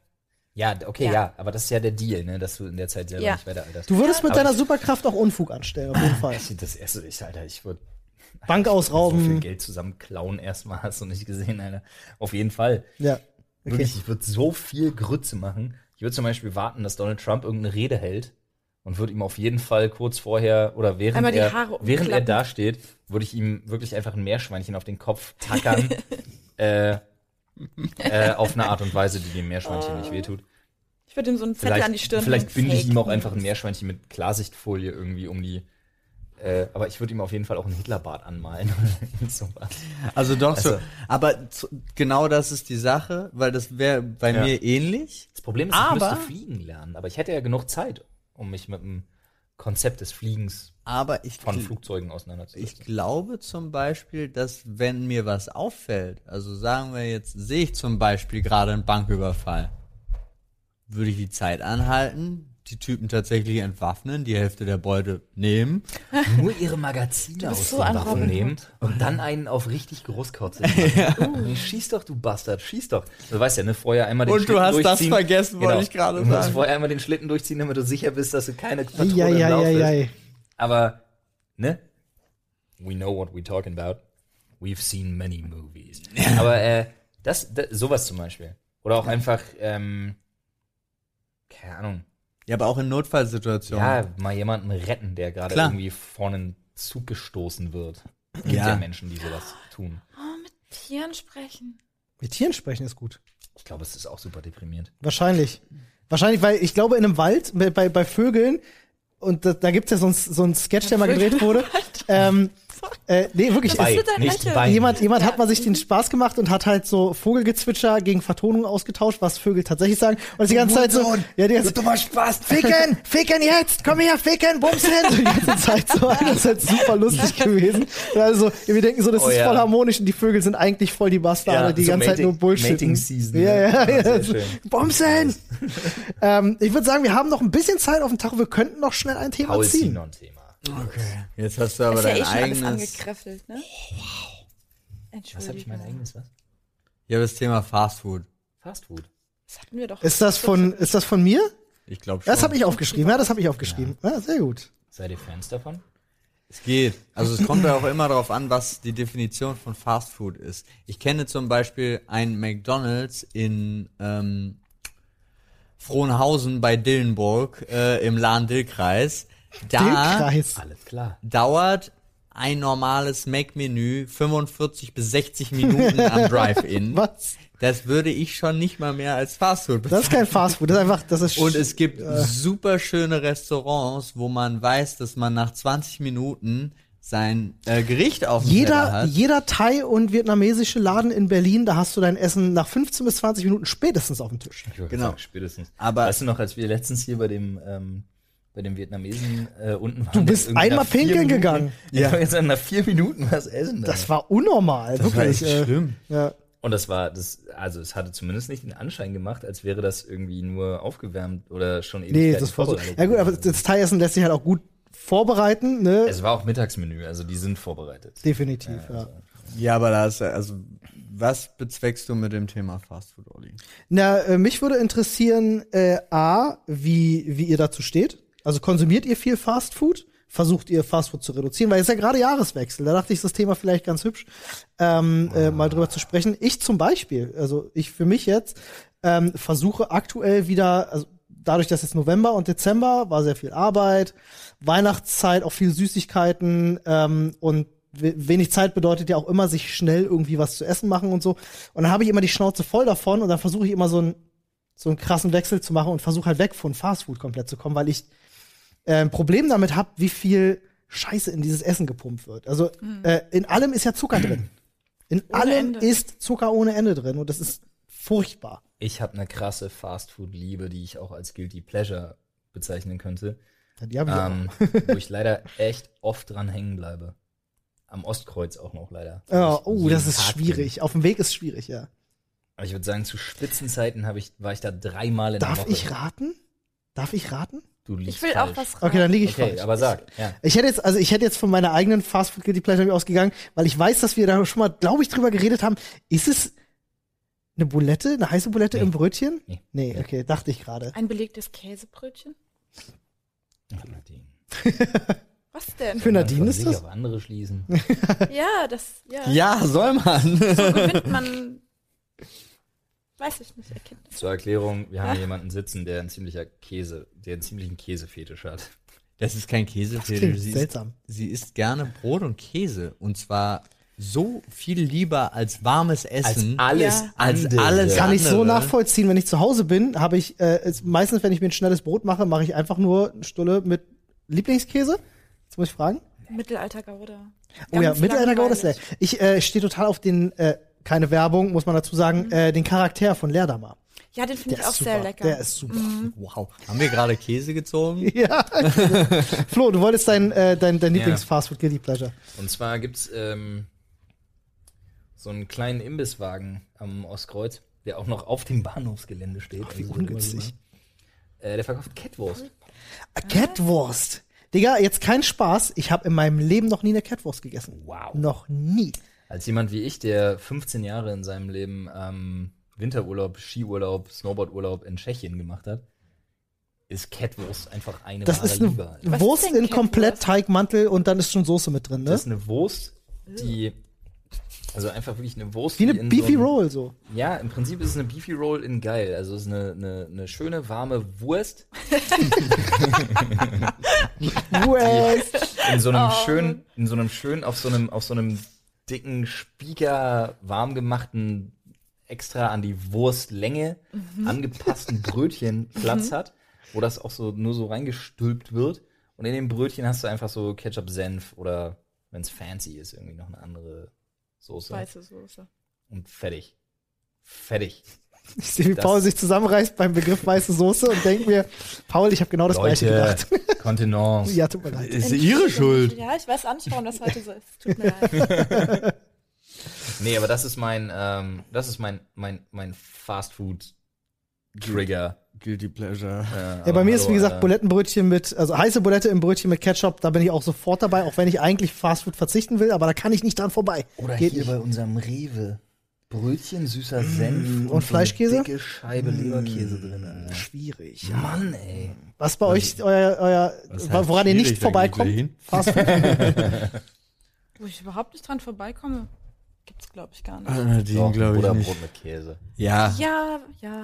Ja, okay, ja. Ja. aber das ist ja der Deal, ne? Dass du in der Zeit selber Ja. nicht weiter alterst. du würdest mit Aber deiner ich- Superkraft auch Unfug anstellen, auf jeden Fall. *laughs* Das erste ist, Alter, ich würde Bank *laughs* so viel ausrauben. Geld zusammen klauen erstmal, hast du nicht gesehen, Alter. Auf jeden Fall. ja. Okay. Wirklich, ich würde so viel Grütze machen. Ich würde zum Beispiel warten, dass Donald Trump irgendeine Rede hält und würde ihm auf jeden Fall kurz vorher oder während Einmal die er, Haare während er umklappen. da steht, würde ich ihm wirklich einfach ein Meerschweinchen auf den Kopf tackern. *laughs* äh, *laughs* äh, auf eine Art und Weise, die dem Meerschweinchen nicht wehtut. Ich würde ihm so einen Zettel an die Stirn vielleicht binde ich ihm auch einfach ein. Meerschweinchen mit Klarsichtfolie irgendwie um die. Äh, aber ich würde ihm auf jeden Fall auch einen Hitlerbart anmalen. oder *laughs* sowas. Also doch so. Also- Aber zu, genau das ist die Sache, weil das wäre bei Ja. mir ähnlich. Das Problem ist, ich Aber- müsste fliegen lernen. Aber ich hätte ja genug Zeit, um mich mit dem Konzept des Fliegens Aber ich, von Flugzeugen ich auseinanderzusetzen. glaube zum Beispiel, dass wenn mir was auffällt, also sagen wir jetzt, sehe ich zum Beispiel gerade einen Banküberfall, würde ich die Zeit anhalten, die Typen tatsächlich entwaffnen, die Hälfte der Beute nehmen. *laughs* Nur ihre Magazine aus so den Waffen nehmen und dann einen auf richtig großkotzig *laughs* machen. Schieß doch, du Bastard, schieß doch. Du weißt ja, ne, vorher einmal den Und du Schlitten hast das durchziehen. Genau. vergessen, wollte ich gerade Du musst sagen. vorher einmal den Schlitten durchziehen, damit du sicher bist, dass du keine Patrone Ja, im ja, Lauf ja, ist. ja. Aber, ne? We know what we're talking about. We've seen many movies. *laughs* Aber äh, das, das, sowas zum Beispiel. Oder auch einfach, ähm, keine Ahnung, Ja, aber auch in Notfallsituationen. ja, mal jemanden retten, der gerade Klar. irgendwie vor einen Zug gestoßen wird. Gibt Ja. ja. Menschen, die sowas tun. Oh, mit Tieren sprechen. Mit Tieren sprechen ist gut. Ich glaube, es ist auch super deprimierend. Wahrscheinlich. Wahrscheinlich, weil ich glaube, in einem Wald, bei, bei, bei Vögeln, und da, da gibt's ja so ein, so ein Sketch, der mal gedreht wurde. *laughs* ähm, äh, nee, wirklich. Was ist Bei, nicht bei. Jemand, jemand Ja. hat mal sich den Spaß gemacht und hat halt so Vogelgezwitscher gegen Vertonung ausgetauscht, was Vögel tatsächlich sagen. Und die ganze Zeit so, ja, die ganze dummer Spaß. Ficken, *laughs* ficken jetzt, komm her, ficken, bumsen. *laughs* Die ganze Zeit so, das ist halt super lustig *laughs* gewesen. Also, wir denken so, das Oh ist ja. voll harmonisch und die Vögel sind eigentlich voll die Bastarde, Ja, die so ganze Zeit nur Bullshit. Mating Season, Ja, ne? ja, ja. schön. Bumsen! ähm, ich würde sagen, wir haben noch ein bisschen Zeit auf dem Tag und wir könnten noch schnell ein Thema Paul ziehen. ein Thema. Okay. Jetzt hast du aber ist ja dein eh eigenes. angekräfselt, ne? Wow. Was habe ich mein eigenes was? Ja, das Thema Fast Food. Fast Food. Das hatten wir doch. Ist das von, ist das von mir? Ich glaube schon. Das habe ich aufgeschrieben, ja, das habe ich aufgeschrieben. Ja, sehr gut. Seid ihr Fans davon? Es geht. Also es kommt ja auch immer darauf an, was die Definition von Fast Food ist. Ich kenne zum Beispiel ein McDonald's in ähm, Frohnhausen bei Dillenburg äh, im Lahn-Dill-Kreis. Da. Alles klar. dauert ein normales Mac-Menü 45 bis 60 Minuten am *laughs* Drive-In. Was? Das würde ich schon nicht mal mehr als Fast Food Das ist kein Fastfood, das ist einfach, das ist Und es gibt super schöne Restaurants, wo man weiß, dass man nach 20 Minuten sein äh, Gericht auf dem Teller jeder, hat. jeder Thai- und vietnamesische Laden in Berlin, da hast du dein Essen nach 15 bis 20 Minuten spätestens auf dem Tisch. Ich würde Genau. sagen, spätestens. Aber- weißt du noch, als wir letztens hier bei dem ähm, bei dem Vietnamesen äh, unten waren. Du bist einmal pinkeln Minuten- gegangen. Ja. Ich *laughs* jetzt nach vier Minuten was essen. Das war unnormal, Das war wirklich. echt äh, schlimm. Ja. Und das war, das, also es hatte zumindest nicht den Anschein gemacht, als wäre das irgendwie nur aufgewärmt oder schon Nee, Ewigkeiten das war so. vorbereitet Ja gut, aber das Thai-Essen lässt sich halt auch gut vorbereiten, ne? Es war auch Mittagsmenü, also die sind vorbereitet. Definitiv, ja. Ja, aber da ist ja- also was bezweckst du mit dem Thema Fast Food, Olli? Na, äh, mich würde interessieren, äh, A, wie, wie ihr dazu steht. Also konsumiert ihr viel Fast Food? Versucht ihr Fast Food zu reduzieren? Weil es ist ja gerade Jahreswechsel. Da dachte ich, ist das Thema vielleicht ganz hübsch, ähm, äh, mal drüber zu sprechen. Ich zum Beispiel, also ich für mich jetzt, ähm, versuche aktuell wieder, also dadurch, dass jetzt November und Dezember war sehr viel Arbeit, Weihnachtszeit, auch viel Süßigkeiten ähm, und we- wenig Zeit bedeutet ja auch immer, sich schnell irgendwie was zu essen machen und so. Und dann habe ich immer die Schnauze voll davon und dann versuche ich immer so einen so einen krassen Wechsel zu machen und versuche halt weg von Fastfood komplett zu kommen, weil ich äh, ein Problem damit habe, wie viel Scheiße in dieses Essen gepumpt wird. Also äh, in allem ist ja Zucker drin. In Ohne allem Ende. ist Zucker ohne Ende drin und das ist furchtbar. Ich habe eine krasse Fastfood-Liebe, die ich auch als Guilty Pleasure bezeichnen könnte. Ja, die hab ich Ähm, wo *laughs* ich leider echt oft dran hängen bleibe. Am Ostkreuz auch noch leider. oh, jeden das ist Tag schwierig. Auf dem Weg ist schwierig, ja. Aber ich würde sagen, zu Spitzenzeiten hab ich, war ich da dreimal in der Darf Woche. ich raten? Darf ich raten? Du liegst Ich will falsch. auch was raten. Okay, dann liege ich Okay, falsch. aber sag. Ja. Ich hätte jetzt, also ich hätte jetzt von meiner eigenen Fastfood Guilty Pleasure ausgegangen, weil ich weiß, dass wir da schon mal, glaube ich, drüber geredet haben. Ist es eine Bulette, eine heiße Bulette Nee. im Brötchen? Nee. Nee, okay, dachte ich gerade. Ein belegtes Käsebrötchen? *laughs* Was denn? Für Nadine ist sich das? auf andere schließen. Ja, das, ja. Ja, soll man. So gewinnt man, weiß ich nicht, Erkenntnis. Zur Erklärung, wir haben hier jemanden sitzen, der ein ziemlicher Käse, der einen ziemlichen Käsefetisch hat. Das ist kein Das Käsefetisch. klingt Sie, ist, seltsam. sie isst gerne Brot und Käse. Und zwar so viel lieber als warmes Essen. alles Ja. Als andere. alles Kann ich so nachvollziehen, wenn ich zu Hause bin, habe ich, äh, es, meistens, wenn ich mir ein schnelles Brot mache, mache ich einfach nur eine Stulle mit Lieblingskäse. Jetzt muss ich fragen. Mittelalter Gouda. Oh ja, Mittelalter Gouda ist leer. langweilig. Ich äh, stehe total auf den, äh, keine Werbung, muss man dazu sagen, äh, den Charakter von Leerdammer. Ja, den finde ich auch super. sehr lecker. Der ist super. Wow. Haben wir gerade Käse gezogen? *laughs* Ja. Flo, du wolltest dein, äh, dein, dein Ja. Lieblings-Fastfood Guilty Pleasure. Und zwar gibt's ähm, so einen kleinen Imbisswagen am Ostkreuz, der auch noch auf dem Bahnhofsgelände steht. Ach, wie Also, ungünstig. Äh, der verkauft Catwurst. A Catwurst. Digga, jetzt kein Spaß. Ich habe in meinem Leben noch nie eine Catwurst gegessen. Wow. Noch nie. Als jemand wie ich, der 15 Jahre in seinem Leben ähm, Winterurlaub, Skiurlaub, Snowboardurlaub in Tschechien gemacht hat, ist Catwurst einfach eine Das wahre ist eine Liebe. Alter. Was Wurst in komplett Catwurst? Teigmantel und dann ist schon Soße mit drin, ne? Das ist eine Wurst, die also einfach wirklich eine Wurst Wie eine in Beefy so einem- Roll so. Ja, im Prinzip ist es eine Beefy Roll in geil. Also es ist eine, eine, eine schöne warme Wurst *laughs* Wurst. in so einem Oh. schönen, in so einem schönen, auf so einem, auf so einem dicken Spieker warm gemachten, extra an die Wurstlänge angepassten Brötchen *laughs* Platz hat, wo das auch so nur so reingestülpt wird. Und in dem Brötchen hast du einfach so Ketchup, Senf oder wenn es fancy ist, irgendwie noch eine andere Soße. Weiße Soße. Und fertig. Fertig. Ich sehe, wie Das- Paul sich zusammenreißt beim Begriff weiße Soße und denke mir, Paul, ich habe genau das gleiche gedacht. *laughs* Kontenance. ja, tut mir leid. Ist ihre Schuld. Ja, ich weiß auch nicht, warum das heute so ist. Tut mir leid. *laughs* Nee, aber das ist mein, ähm, das ist mein, mein, mein Fast Food Trigger. Guilty Pleasure. Äh, Ja, bei mir ist, wie gesagt, Alter. Bulettenbrötchen mit, also heiße Bulette im Brötchen mit Ketchup, da bin ich auch sofort dabei, auch wenn ich eigentlich Fastfood verzichten will, aber da kann ich nicht dran vorbei. Oder Geht hier nicht. bei unserem Rewe. Brötchen, süßer Senf und Fleischkäse? So eine dicke Scheibe Leberkäse drin. Alter. Schwierig. Mann, ey. Was bei euch, euer, euer woran ihr nicht vorbeikommt? Fastfood. *laughs* Wo ich überhaupt nicht dran vorbeikomme, gibt's glaube ich gar nicht. Nadine, Doch, glaube ich oder nicht. Brot mit Käse. Ja. Ja, ja.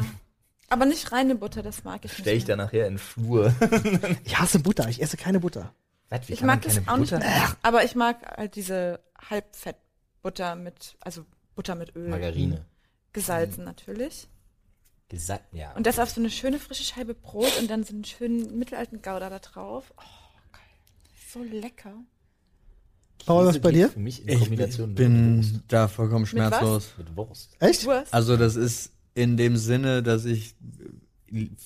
Aber nicht reine Butter, das mag ich nicht. Stell ich mehr. da nachher in den Flur. *laughs* Ich hasse Butter, ich esse keine Butter. Was, wie Ich mag das auch nicht Butter- mehr. Aber ich mag halt diese Halbfettbutter mit, also Butter mit Öl. Margarine. Gesalzen natürlich. Gesagt, ja. Und das auf so eine schöne frische Scheibe Brot und dann so einen schönen mittelalten Gouda da drauf. Oh, geil. So lecker. Paul, was bei dir? Für mich in Ich Kombination mit bin Wurst. da vollkommen schmerzlos. Mit Wurst. Echt? Wurst. Also das ist in dem Sinne, dass ich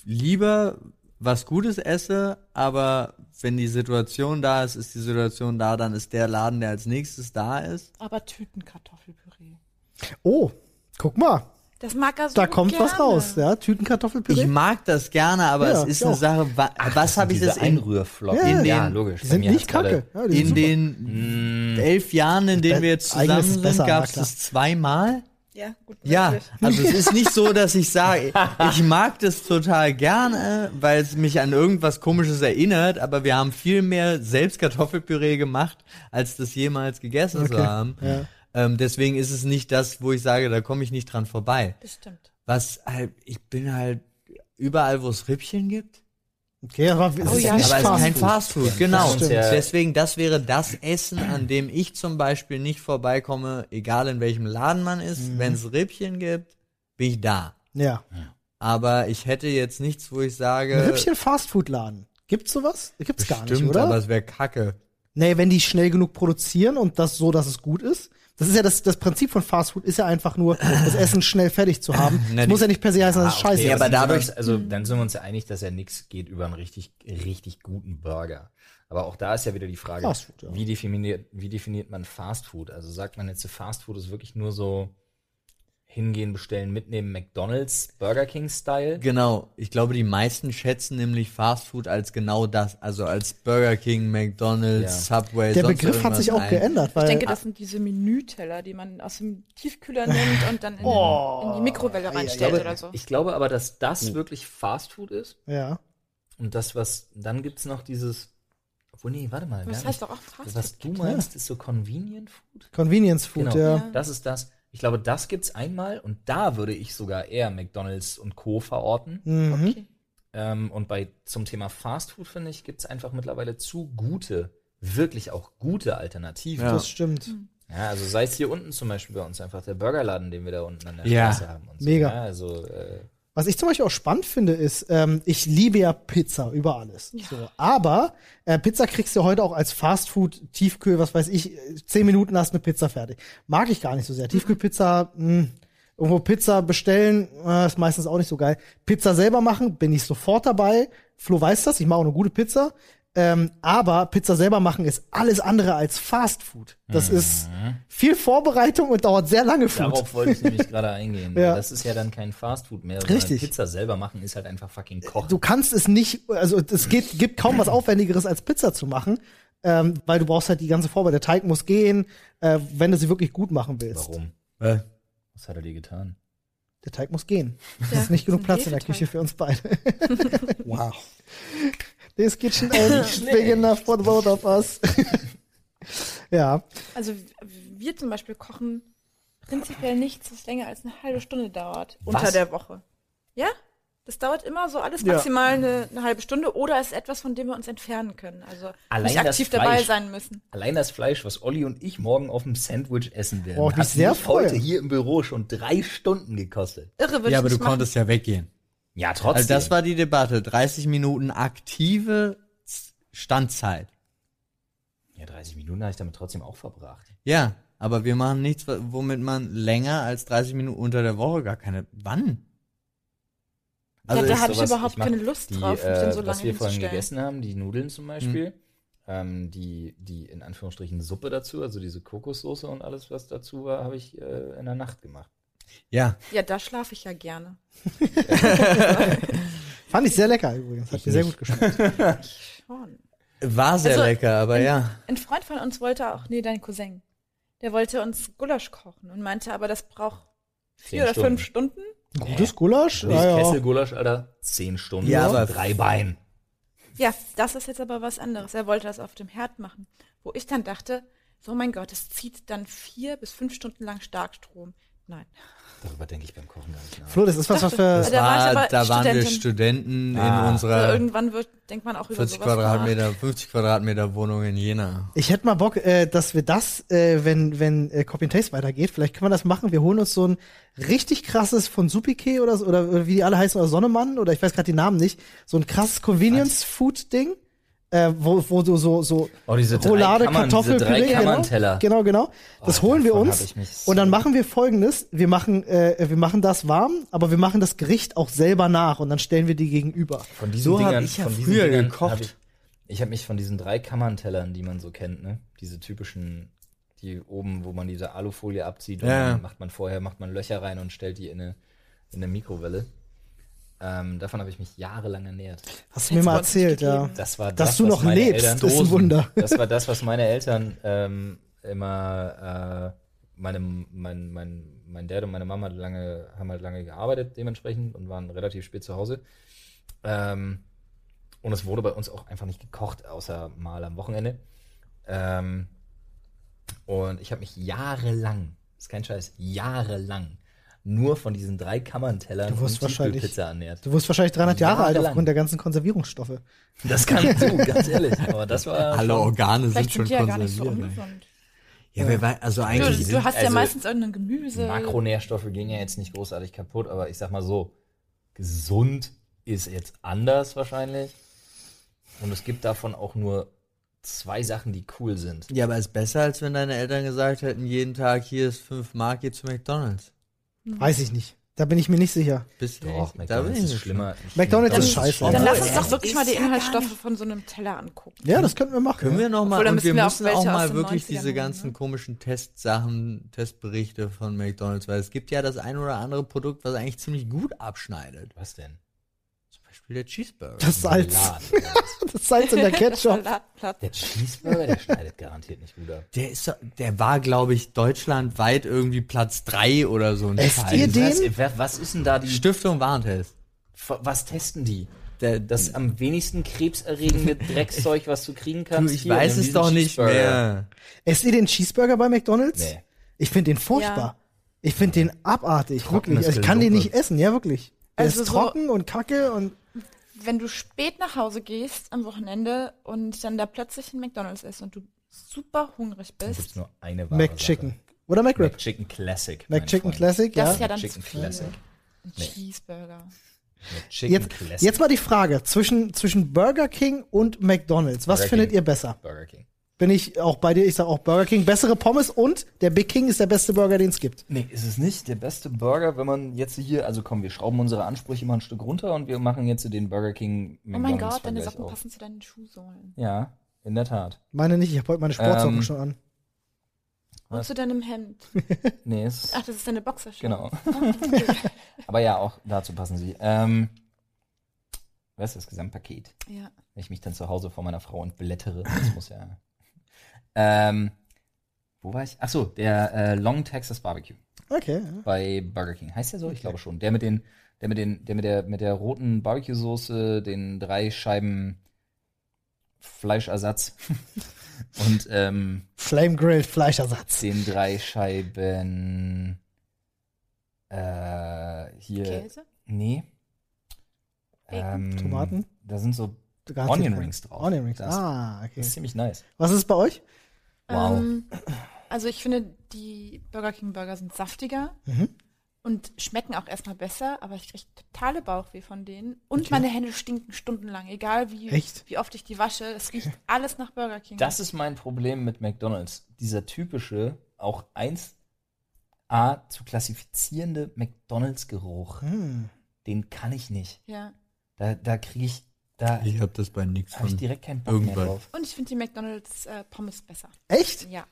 lieber was Gutes esse, aber wenn die Situation da ist, ist die Situation da, dann ist der Laden, der als nächstes da ist. Aber Tütenkartoffelpüree. Oh, guck mal, Das mag er so da kommt gerne. was raus, ja? Tütenkartoffelpüree. Ich mag das gerne, aber Ja, es ist eine auch. Sache, wa was habe ich das in, Einrührflocken. Ja, in ja, den- logisch. die sind nicht kacke. Ja, die sind in super. den elf Jahren, in denen wir jetzt zusammen sind, gab es das zweimal. Ja, gut. Ja, also es ist nicht so, dass ich sage, ich mag das total gerne, weil es mich an irgendwas Komisches erinnert, aber wir haben viel mehr selbst Kartoffelpüree gemacht, als das jemals gegessen Okay, zu haben. ja. Ähm, deswegen ist es nicht das, wo ich sage, da komme ich nicht dran vorbei. Das stimmt. Was halt, ich bin halt überall, wo es Rippchen gibt. Okay, aber es Oh ist ja, aber es ist kein Fastfood. Genau. Stimmt. Ja. Deswegen, das wäre das Essen, an dem ich zum Beispiel nicht vorbeikomme, egal in welchem Laden man ist. Mhm. Wenn es Rippchen gibt, bin ich da. Ja. Aber ich hätte jetzt nichts, wo ich Ein sage, Rippchen Fastfood-Laden. Gibt's sowas? Gibt's gar nicht, stimmt, oder? aber es wäre kacke. Nee, wenn die schnell genug produzieren und das so, dass es gut ist. Das ist ja das, das Prinzip von Fast Food, ist ja einfach nur, das Essen schnell fertig zu haben. *laughs* Na, Es muss ja nicht per se heißen, dass es Ah, okay, scheiße Ja, ist. aber sind wir dadurch- also dann sind wir uns ja einig, dass ja nichts geht über einen richtig, richtig guten Burger. Aber auch da ist ja wieder die Frage, Fast Food, ja. wie, definiert, wie definiert man Fast Food? Also sagt man jetzt, Fast Food ist wirklich nur so hingehen, bestellen, mitnehmen, McDonalds, Burger King Style? Genau, ich glaube, die meisten schätzen nämlich Fast Food als genau das, also als Burger King, McDonald's, Subway. Der sonst Begriff hat sich auch ein. geändert, Ich weil denke, das sind diese Menüteller, die man aus dem Tiefkühler *laughs* nimmt und dann in, Oh. in die Mikrowelle Ich reinstellt glaube, oder so. ich glaube aber, dass das wirklich Fast Food ist. ja. Und das, was, dann gibt's noch dieses, obwohl, nee, warte mal. Das heißt doch auch Fast Was du meinst, ist so Convenient Food? Convenience Food, Genau. ja. Ja. Das ist das. Ich glaube, das gibt's einmal und da würde ich sogar eher McDonalds und Co. verorten. Mhm. Okay. Ähm, und bei zum Thema Fast Food, finde ich, gibt's einfach mittlerweile zu gute, wirklich auch gute Alternativen. Ja. Das stimmt. Ja, also sei es hier unten zum Beispiel bei uns einfach der Burgerladen, den wir da unten an der Ja. Straße haben. Und so. Mega. Ja, also äh, Was ich zum Beispiel auch spannend finde, ist, ähm, ich liebe ja Pizza über alles. So, aber äh, Pizza kriegst du heute auch als Fastfood, Tiefkühl, was weiß ich, zehn Minuten hast eine Pizza fertig. Mag ich gar nicht so sehr. Tiefkühlpizza, mh, irgendwo Pizza bestellen, äh, ist meistens auch nicht so geil. Pizza selber machen, bin ich sofort dabei. Flo weiß das, ich mache auch eine gute Pizza. Ähm, aber Pizza selber machen ist alles andere als Fastfood. Das ist viel Vorbereitung und dauert sehr lange Food. darauf wollte ich nämlich gerade eingehen. *laughs* Ja. Das ist ja dann kein Fast Food mehr. Richtig. Pizza selber machen ist halt einfach fucking Kochen. du kannst es nicht, also es geht, gibt kaum was Aufwendigeres als Pizza zu machen, ähm, weil du brauchst halt die ganze Vorbereitung. Der Teig muss gehen, äh, wenn du sie wirklich gut machen willst. Warum? Äh, Was hat er dir getan? Der Teig muss gehen. Es Ja, ist nicht genug Platz in der. Küche für uns beide. wow. *laughs* This kitchen ain't *laughs* big enough for both of us. *laughs* ja. Also wir zum Beispiel kochen prinzipiell nichts, das länger als eine halbe Stunde dauert Was? unter der Woche. Ja? Das dauert immer so alles Ja. maximal eine, eine halbe Stunde oder es ist etwas, von dem wir uns entfernen können. Also Allein nicht das aktiv dabei Fleisch. sein müssen. Allein das Fleisch, was Olli und ich morgen auf dem Sandwich essen werden, mich hat sehr mich heute hier im Büro schon drei Stunden gekostet. Irre würde ja, ich aber du machen. konntest ja weggehen. Ja, trotzdem. Also das war die Debatte. 30 Minuten aktive Standzeit. ja, 30 Minuten habe ich damit trotzdem auch verbracht. Ja, aber wir machen nichts, womit man länger als 30 Minuten unter der Woche gar keine. Wann? Ja, da ist hab ich überhaupt mach keine Lust die, drauf, mich dann so äh, Was lange wir vorhin hinzustellen. gegessen haben, die Nudeln zum Beispiel, ähm, die, die in Anführungsstrichen Suppe dazu, also diese Kokossoße und alles, was dazu war, habe ich äh, in der Nacht gemacht. Ja, Ja, da schlafe ich ja gerne. *laughs* Fand ich sehr lecker übrigens. Hat Ich mir sehr gut geschmeckt. *laughs* Schon. war sehr Also, lecker, aber ja. Ein Freund von uns wollte auch, nee, dein Cousin, der wollte uns Gulasch kochen und meinte, aber das braucht vier oder fünf Stunden. Gutes Gulasch? Ja, ja. Kesselgulasch, Alter, zehn Stunden, Ja, aber- drei Bein. Ja, das ist jetzt aber was anderes. Er wollte das auf dem Herd machen. Wo ich dann dachte, so mein Gott, es zieht dann vier bis fünf Stunden lang Starkstrom. Nein. Darüber denke ich beim Kochen gar nicht nach. Flo, das ist was, was Das für. Da war war, aber da waren wir. Studenten Ah. in Also unserer irgendwann wird, denkt man auch über 40 sowas nach. Quadratmeter, 50 Quadratmeter Wohnung in Jena. Ich hätte mal Bock, äh, dass wir das, äh, wenn, wenn äh, Copy and Taste weitergeht, vielleicht können wir das machen. Wir holen uns so ein richtig krasses von Supike oder so, oder, oder wie die alle heißen, oder Sonnemann, oder ich weiß gerade die Namen nicht, so ein krasses Convenience-Food-Ding, äh, wo, wo du so, so Oh, diese drei Roulade, Kammern- diese Kartoffelpüree, drei genau, Kammernteller. genau, genau. Das Oh, holen wir uns so- und dann machen wir folgendes, wir machen, äh, wir machen das warm, aber wir machen das Gericht auch selber nach und dann stellen wir die gegenüber. Von diesen So Dingern, ich ja von früher Dingern gekocht. hab Ich, ich habe mich von diesen drei Kammerntellern, die man so kennt, ne, diese typischen, die oben, wo man diese Alufolie abzieht und Ja. dann macht man vorher macht man Löcher rein und stellt die in eine in eine Mikrowelle. Ähm, davon habe ich mich jahrelang ernährt. Hast du mir mal du erzählt, ja. Das war Dass das, du was noch lebst, Eltern, das ist ein Wunder. Das war das, was meine Eltern ähm, immer, äh, meine, mein, mein, mein Dad und meine Mama lange, haben halt lange gearbeitet dementsprechend und waren relativ spät zu Hause. Ähm, und es wurde bei uns auch einfach nicht gekocht, außer mal am Wochenende. Ähm, und ich habe mich jahrelang, ist kein Scheiß, jahrelang nur von diesen drei Kammerntellern Du wirst und wahrscheinlich- Tiefkühlpizza ernährt. Du wirst wahrscheinlich 300 Jahre alt aufgrund der ganzen Konservierungsstoffe. Das kann *laughs* du, ganz ehrlich. Aber das war Alle schon- Organe sind schon ja konserviert. ungesund. Ja, wer weiß, also Du, eigentlich du hast ja also meistens irgendein Gemüse. Makronährstoffe gehen ja jetzt nicht großartig kaputt, aber ich sag mal so, gesund ist jetzt anders wahrscheinlich. Und es gibt davon auch nur zwei Sachen, die cool sind. Ja, aber ist besser, als wenn deine Eltern gesagt hätten, jeden Tag hier ist 5 Mark, geh zu McDonalds. Weiß ich nicht. Da bin ich mir nicht sicher. Bist du bin McDonald's ich ist nicht schlimmer. McDonald's Dann, ist scheiße. dann Ja. lass uns doch wirklich mal die Inhaltsstoffe von so einem Teller angucken. Ja, das könnten wir machen. Können wir noch mal Obwohl, und müssen wir wir auch müssen auch aus mal wirklich 90ern diese nehmen, ganzen ne? komischen Testsachen, Testberichte von McDonalds, weil es gibt ja das ein oder andere Produkt, was eigentlich ziemlich gut abschneidet. Was denn? Der Cheeseburger. Das Salz. *laughs* Das Salz in der Ketchup. Der Cheeseburger, der schneidet garantiert nicht gut ab. Der ist, der war, glaube ich, deutschlandweit irgendwie Platz 3 oder so ein Esst Scheiß. ihr den? Was, was ist denn da die. Stiftung Warentest. Was testen die? Der, Das am wenigsten krebserregende *laughs* Dreckszeug, was du kriegen du, kannst. ich hier weiß es doch nicht Cheeseburger. mehr. Esst ihr den Cheeseburger bei McDonalds? Nee. Ich finde den furchtbar. Ich finde den abartig, Trockenes wirklich. Also ich kann den nicht essen, ja wirklich. Der Also ist so- trocken und kacke und Wenn du spät nach Hause gehst am Wochenende und dann da plötzlich ein McDonalds isst und du super hungrig Da gibt's bist, nur eine wahre McChicken. Sache. Oder McRib. McChicken Classic. McChicken. Classic, das ja. ist ja dann Chicken zu viel. Classic. Ein Nee. Cheeseburger. McChicken Jetzt, Classic. jetzt mal die Frage zwischen, zwischen Burger King und McDonalds. Was Burger findet King. ihr besser? Burger King. Bin ich auch bei dir? Ich sage auch Burger King. Bessere Pommes und der Big King ist der beste Burger, den es gibt. Nee, ist es nicht. Der beste Burger, wenn man jetzt hier, also komm, wir schrauben unsere Ansprüche mal ein Stück runter und wir machen jetzt den Burger King Oh mein Gott, deine Socken auf. passen zu deinen Schuhsohlen. Ja, in der Tat. Meine nicht, ich habe heute meine Sportsocken Ähm, schon an. Und Was? zu deinem Hemd. *laughs* Nee, ist, Ach, das ist deine Boxershort. genau. *laughs* *laughs* Aber ja, auch dazu passen sie. Ähm, was ist das Gesamtpaket? Ja. Wenn ich mich dann zu Hause vor meiner Frau entblättere, das muss ja. Ähm, wo war ich? Ach so, der äh, Long Texas Barbecue Okay. ja. bei Burger King. Heißt der so? Ich glaube schon. Der mit den, der mit den, der mit der, mit der roten Barbecue-Soße, den drei Scheiben Fleischersatz *laughs* und ähm, Flame Grilled Fleischersatz. den drei Scheiben äh, hier. Käse? Nee. Ähm, Tomaten? Da sind so Onion. Rings drauf. Onion Rings. Das, Ah, okay. das ist ziemlich nice. Was ist bei euch? Wow. Ähm, also ich finde, die Burger King Burger sind saftiger Mhm. und schmecken auch erstmal besser, aber ich kriege totale Bauchweh von denen. Und meine Hände stinken stundenlang, egal wie, Echt? wie oft ich die wasche. Es riecht *laughs* alles nach Burger King. Das ist mein Problem mit McDonalds. Dieser typische, auch 1A zu klassifizierende McDonalds-Geruch, Hm. den kann ich nicht. ja. Da, da kriege ich, da Ich hab das bei nix habe ich direkt keinen Bock irgendwann. mehr drauf. Und ich finde die McDonalds äh, Pommes besser. Echt? Ja.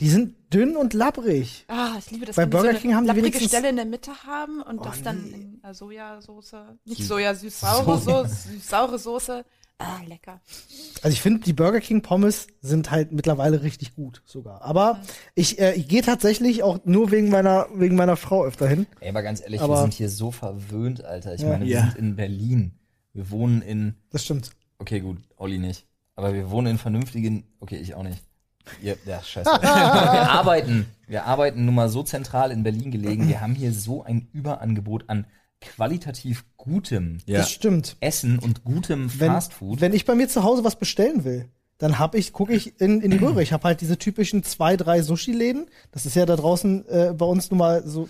Die sind dünn und labbrig. Ah, ich liebe das. Bei wenn die Burger King haben die lapprige wenigstens- Stelle in der Mitte haben und Oh, das dann nee. in äh, Sojasauce, nicht Süß- Soja, süß-saure Soja. Soße, süß-saure Soße. Ah, lecker. Also ich finde, die Burger King Pommes sind halt mittlerweile richtig gut sogar. Aber ich, äh, ich gehe tatsächlich auch nur wegen meiner, wegen meiner Frau öfter hin. Ey, aber ganz ehrlich, Aber- wir sind hier so verwöhnt, Alter. Ich Ja. meine, wir Ja. sind in Berlin. Wir wohnen in, Das stimmt. okay, gut, Olli nicht. Aber wir wohnen in vernünftigen, okay, ich auch nicht. Ihr, ja, scheiße. *laughs* wir arbeiten, wir arbeiten nun mal so zentral in Berlin gelegen. Wir haben hier so ein Überangebot an qualitativ gutem Ja. Das stimmt. Essen und gutem Wenn, Fastfood. wenn ich bei mir zu Hause was bestellen will, dann hab ich, gucke ich in, in die Röhre. Ich habe halt diese typischen zwei, drei Sushi-Läden. Das ist ja da draußen äh, bei uns nun mal so,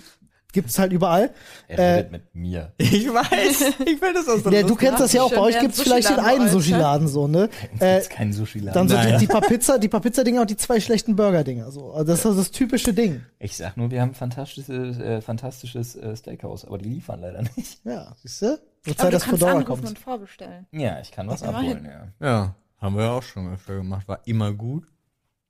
gibt's halt überall. er äh, redet mit mir. Ich weiß. *laughs* Ich finde das auch so Ja, du kennst das ja auch, bei euch gibt's vielleicht den einen Sushi-Laden so, ne? Es Äh, gibt keinen Sushi-Laden. dann so die, Nein. die paar Pizza, die paar Pizza-Dinger und die zwei schlechten Burger-Dinger. So. Also das ist das typische Ding. Ich sag nur, wir haben fantastisches, äh, fantastisches äh, Steakhouse, aber die liefern leider nicht. Ja, siehst du? Aber Zeit, du dass kannst Fedora anrufen kommt. und vorbestellen. Ja, ich kann was abholen, ja. Ja, haben wir auch schon öfter gemacht. War immer gut.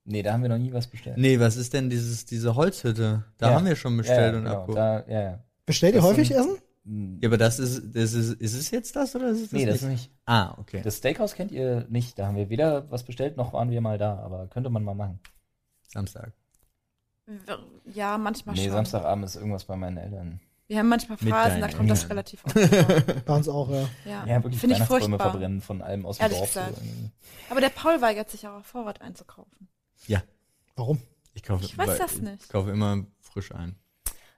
Nee, da haben wir noch nie was bestellt. Nee, was ist denn dieses, diese Holzhütte? Da Ja. haben wir schon bestellt ja, ja, und genau, abgeholt. da, ja, ja. Bestellt ihr Das häufig Essen? Ja, aber das ist, das ist, ist es jetzt das oder ist es das Nee, das nicht? nicht. Ah, okay. Das Steakhouse kennt ihr nicht. Da haben wir weder was bestellt, noch waren wir mal da. Aber könnte man mal machen. Samstag. Ja, manchmal nee, schon. Samstagabend ist irgendwas bei meinen Eltern. Wir haben manchmal Phasen, da kommt das relativ oft vor. *laughs* Bei uns auch, ja. Ja, Ja, wirklich Finde ich Weihnachtsbäume furchtbar. verbrennen von allem aus dem Ehrlich Dorf. Gesagt. Aber der Paul weigert sich auch auf Vorrat einzukaufen. Ja, Warum? ich kaufe, Ich weiß das nicht. Ich kaufe immer frisch ein.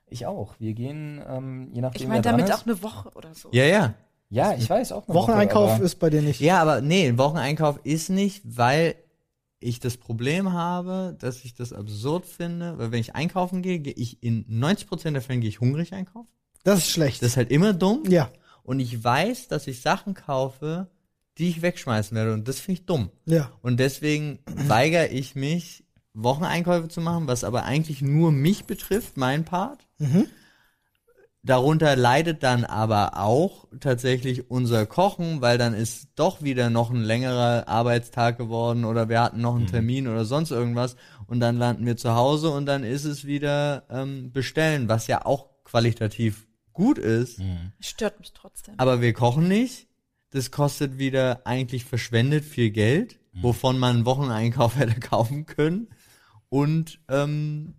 Ich auch. Wir gehen, ähm, je nachdem, Ich meine damit auch eine Woche oder so. Ja, ja. Ja, ich weiß auch. eine Wocheneinkauf Woche, ist bei dir nicht. Ja, aber nee, ein Wocheneinkauf ist nicht, weil ich das Problem habe, dass ich das absurd finde, weil wenn ich einkaufen gehe, gehe ich in 90% der Fälle gehe ich hungrig einkaufen. Das ist schlecht. Das ist halt immer dumm. ja. Und ich weiß, dass ich Sachen kaufe, die ich wegschmeißen werde. Und das finde ich dumm. Ja. Und deswegen *clears throat* weigere ich mich, Wocheneinkäufe zu machen, was aber eigentlich nur mich betrifft, mein Part. Darunter leidet dann aber auch tatsächlich unser Kochen, weil dann ist doch wieder noch ein längerer Arbeitstag geworden oder wir hatten noch einen Termin oder sonst irgendwas und dann landen wir zu Hause und dann ist es wieder ähm, bestellen, was ja auch qualitativ gut ist, Stört mich trotzdem. aber wir kochen nicht. Das kostet wieder eigentlich verschwendet viel Geld, wovon man einen Wocheneinkauf *laughs* hätte kaufen können. Und ähm,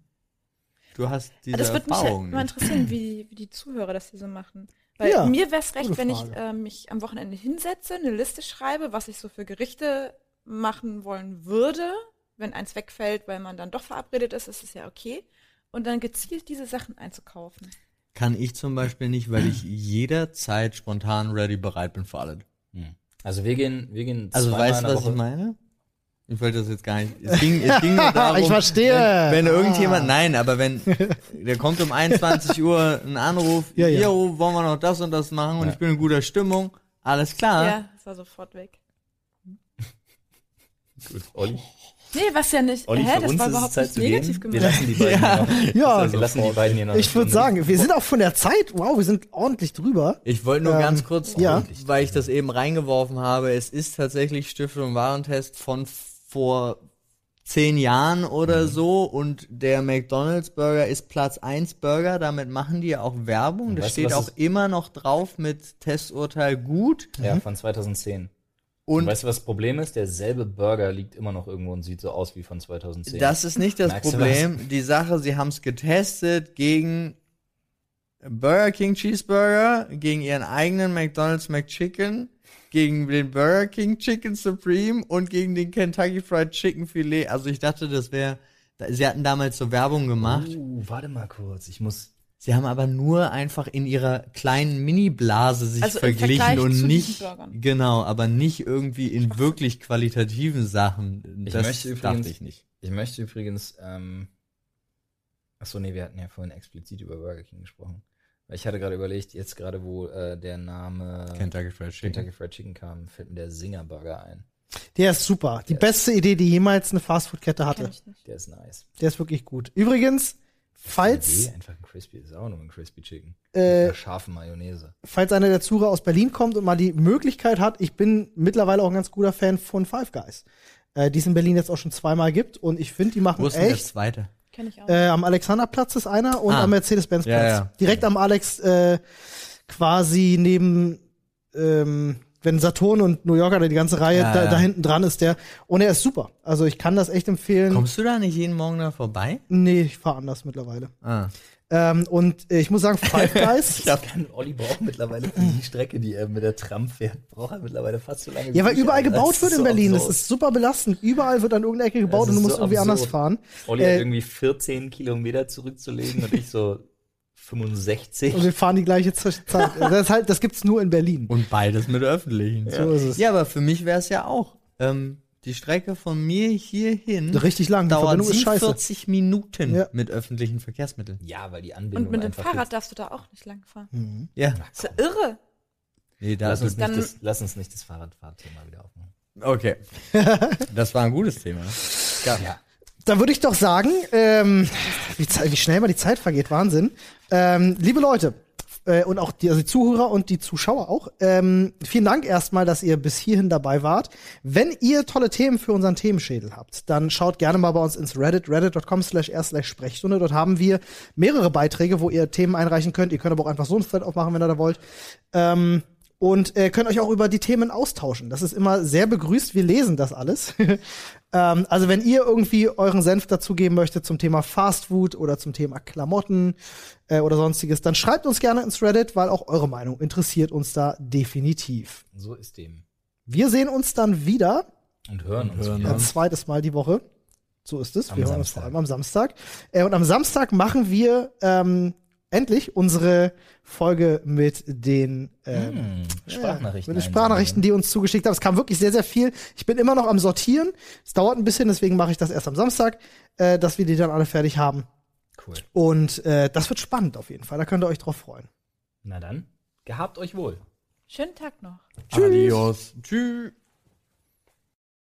du hast diese das würde mich Erfahrung mal interessieren, wie, wie die Zuhörer das hier so machen. Weil Ja, mir wäre es recht, wenn ich äh, mich am Wochenende hinsetze, eine Liste schreibe, was ich so für Gerichte machen wollen würde. Wenn eins wegfällt, weil man dann doch verabredet ist, ist es ja okay. Und dann gezielt diese Sachen einzukaufen. Kann ich zum Beispiel nicht, weil ich jederzeit spontan ready bereit bin für alles. Also wir gehen, wir gehen Also weißt du, was Woche. ich meine? Ich wollte das jetzt gar nicht. Es ging, es ging nur *laughs* darum, Ich verstehe. Wenn, wenn Ah. irgendjemand, nein, aber wenn der kommt um 21 Uhr ein Anruf, Ja, ja. jo, wollen wir noch das und das machen und Ja. ich bin in guter Stimmung, alles klar. Ja, das war sofort weg. Gut, Olli. Nee, was ja nicht. Olli, hä, für das uns war überhaupt nicht negativ gehen. Wir gemeint. lassen die beiden hier noch. *laughs* Ja. wir lassen die beiden hier noch. Ich würde sagen, wir sind auch von der Zeit, wow, wir sind ordentlich drüber. Ich wollte nur Ähm, ganz kurz, ja. weil ich das eben reingeworfen habe, es ist tatsächlich Stiftung Warentest von vor zehn Jahren oder Mhm. so und der McDonald's Burger ist Platz 1 Burger, damit machen die ja auch Werbung, Und da weißt du, steht auch immer noch drauf mit Testurteil gut Ja, von 2010. Und und weißt du, was das Problem ist? Derselbe Burger liegt immer noch irgendwo und sieht so aus wie von 2010. das ist nicht das Merkst Problem, die Sache, sie haben es getestet gegen Burger King Cheeseburger, gegen ihren eigenen McDonald's McChicken, gegen den Burger King Chicken Supreme und gegen den Kentucky Fried Chicken Filet. Also ich dachte, das wäre, sie hatten damals so Werbung gemacht. Uh, warte mal kurz. Ich muss. Sie haben aber nur einfach in ihrer kleinen Mini-Blase sich Also verglichen und zu nicht, genau, aber nicht irgendwie in wirklich qualitativen Sachen. Ich das möchte übrigens- dachte ich nicht. Ich möchte übrigens. Ähm, achso, nee, wir hatten ja vorhin explizit über Burger King gesprochen. Weil ich hatte gerade überlegt, jetzt gerade, wo äh, der Name Kentucky Fried Chicken. Kentucky Fried Chicken kam, fällt mir der Singer Burger ein. Der ist super. Die beste Idee, die jemals eine Fastfood-Kette hatte. Der ist nice. Der ist wirklich gut. Übrigens, falls, Idee, einfach ein Crispy, ist auch nur ein Crispy Chicken. Äh, Mit einer scharfen Mayonnaise. falls einer der Zuhörer aus Berlin kommt und mal die Möglichkeit hat, ich bin mittlerweile auch ein ganz guter Fan von Five Guys, äh, die es in Berlin jetzt auch schon zweimal gibt und ich finde, die machen Wo ist echt. zweite? Kenn ich auch. Äh, am Alexanderplatz ist einer und Ah. am Mercedes-Benz-Platz. Ja, ja. Direkt am Alex, äh, quasi neben, ähm, wenn Saturn und New Yorker, die ganze Reihe, Ja, da, ja. da hinten dran ist der. Und er ist super. Also ich kann das echt empfehlen. Kommst du da nicht jeden Morgen da vorbei? Nee, ich fahre anders mittlerweile. Ah. Ähm, und äh, ich muss sagen, Five *laughs* Guys. Ich kann Olli braucht mittlerweile für die Strecke, die er mit der Tram fährt, braucht er mittlerweile fast so lange. Ja, weil überall Alter. gebaut Das wird in Berlin. Das absurd. ist super belastend. Überall wird an irgendeiner Ecke gebaut Das und du musst so irgendwie absurd. anders fahren. Olli Äh, hat irgendwie 14 Kilometer zurückzulegen und ich so 65. Und wir fahren die gleiche Zeit. Das, ist halt, das gibt's nur in Berlin. Und beides mit öffentlichen. So ist es. Ja, aber für mich wäre es ja auch. Ähm, die Strecke von mir hierhin Richtig lang. Die dauert ist scheiße. 47 Minuten Ja. mit öffentlichen Verkehrsmitteln. Ja, weil die Anbindung Und mit dem Fahrrad jetzt- darfst du da auch nicht lang fahren. Ja. Das ist ja irre. Nee, da Lass uns, ist nicht das, lass uns nicht das Fahrradfahrthema wieder aufmachen. Okay. *laughs* Das war ein gutes Thema. Ja. Ja. Da würde ich doch sagen, ähm, wie, wie schnell mal die Zeit vergeht, Wahnsinn. Ähm, liebe Leute, äh, und auch die, also die Zuhörer und die Zuschauer auch, ähm, vielen Dank erstmal, dass ihr bis hierhin dabei wart. Wenn ihr tolle Themen für unseren Themenschädel habt, dann schaut gerne mal bei uns ins Reddit, reddit.com slash r slash Sprechstunde. Dort haben wir mehrere Beiträge, wo ihr Themen einreichen könnt. Ihr könnt aber auch einfach so ein Thread aufmachen, wenn ihr da wollt. Ähm, und äh, könnt euch auch über die Themen austauschen. Das ist immer sehr begrüßt. Wir lesen das alles. *laughs* ähm, also wenn ihr irgendwie euren Senf dazugeben möchtet zum Thema Fast Food oder zum Thema Klamotten äh, oder sonstiges, dann schreibt uns gerne ins Reddit, weil auch eure Meinung interessiert uns da definitiv. So ist dem. Wir sehen uns dann wieder Und hören uns hören wieder. ein zweites Mal die Woche. So ist es. Am Wir hören uns Samstag. vor allem am Samstag. Äh, und am Samstag machen wir ähm, endlich unsere Folge mit den ähm, Hm, Sprachnachrichten. mit den Sprachnachrichten, die uns zugeschickt habt. Es kam wirklich sehr, sehr viel. Ich bin immer noch am Sortieren. Es dauert ein bisschen, deswegen mache ich das erst am Samstag, äh, dass wir die dann alle fertig haben. Cool. Und äh, das wird spannend auf jeden Fall. Da könnt ihr euch drauf freuen. Na dann, gehabt euch wohl. Schönen Tag noch. Adios. Tschüss.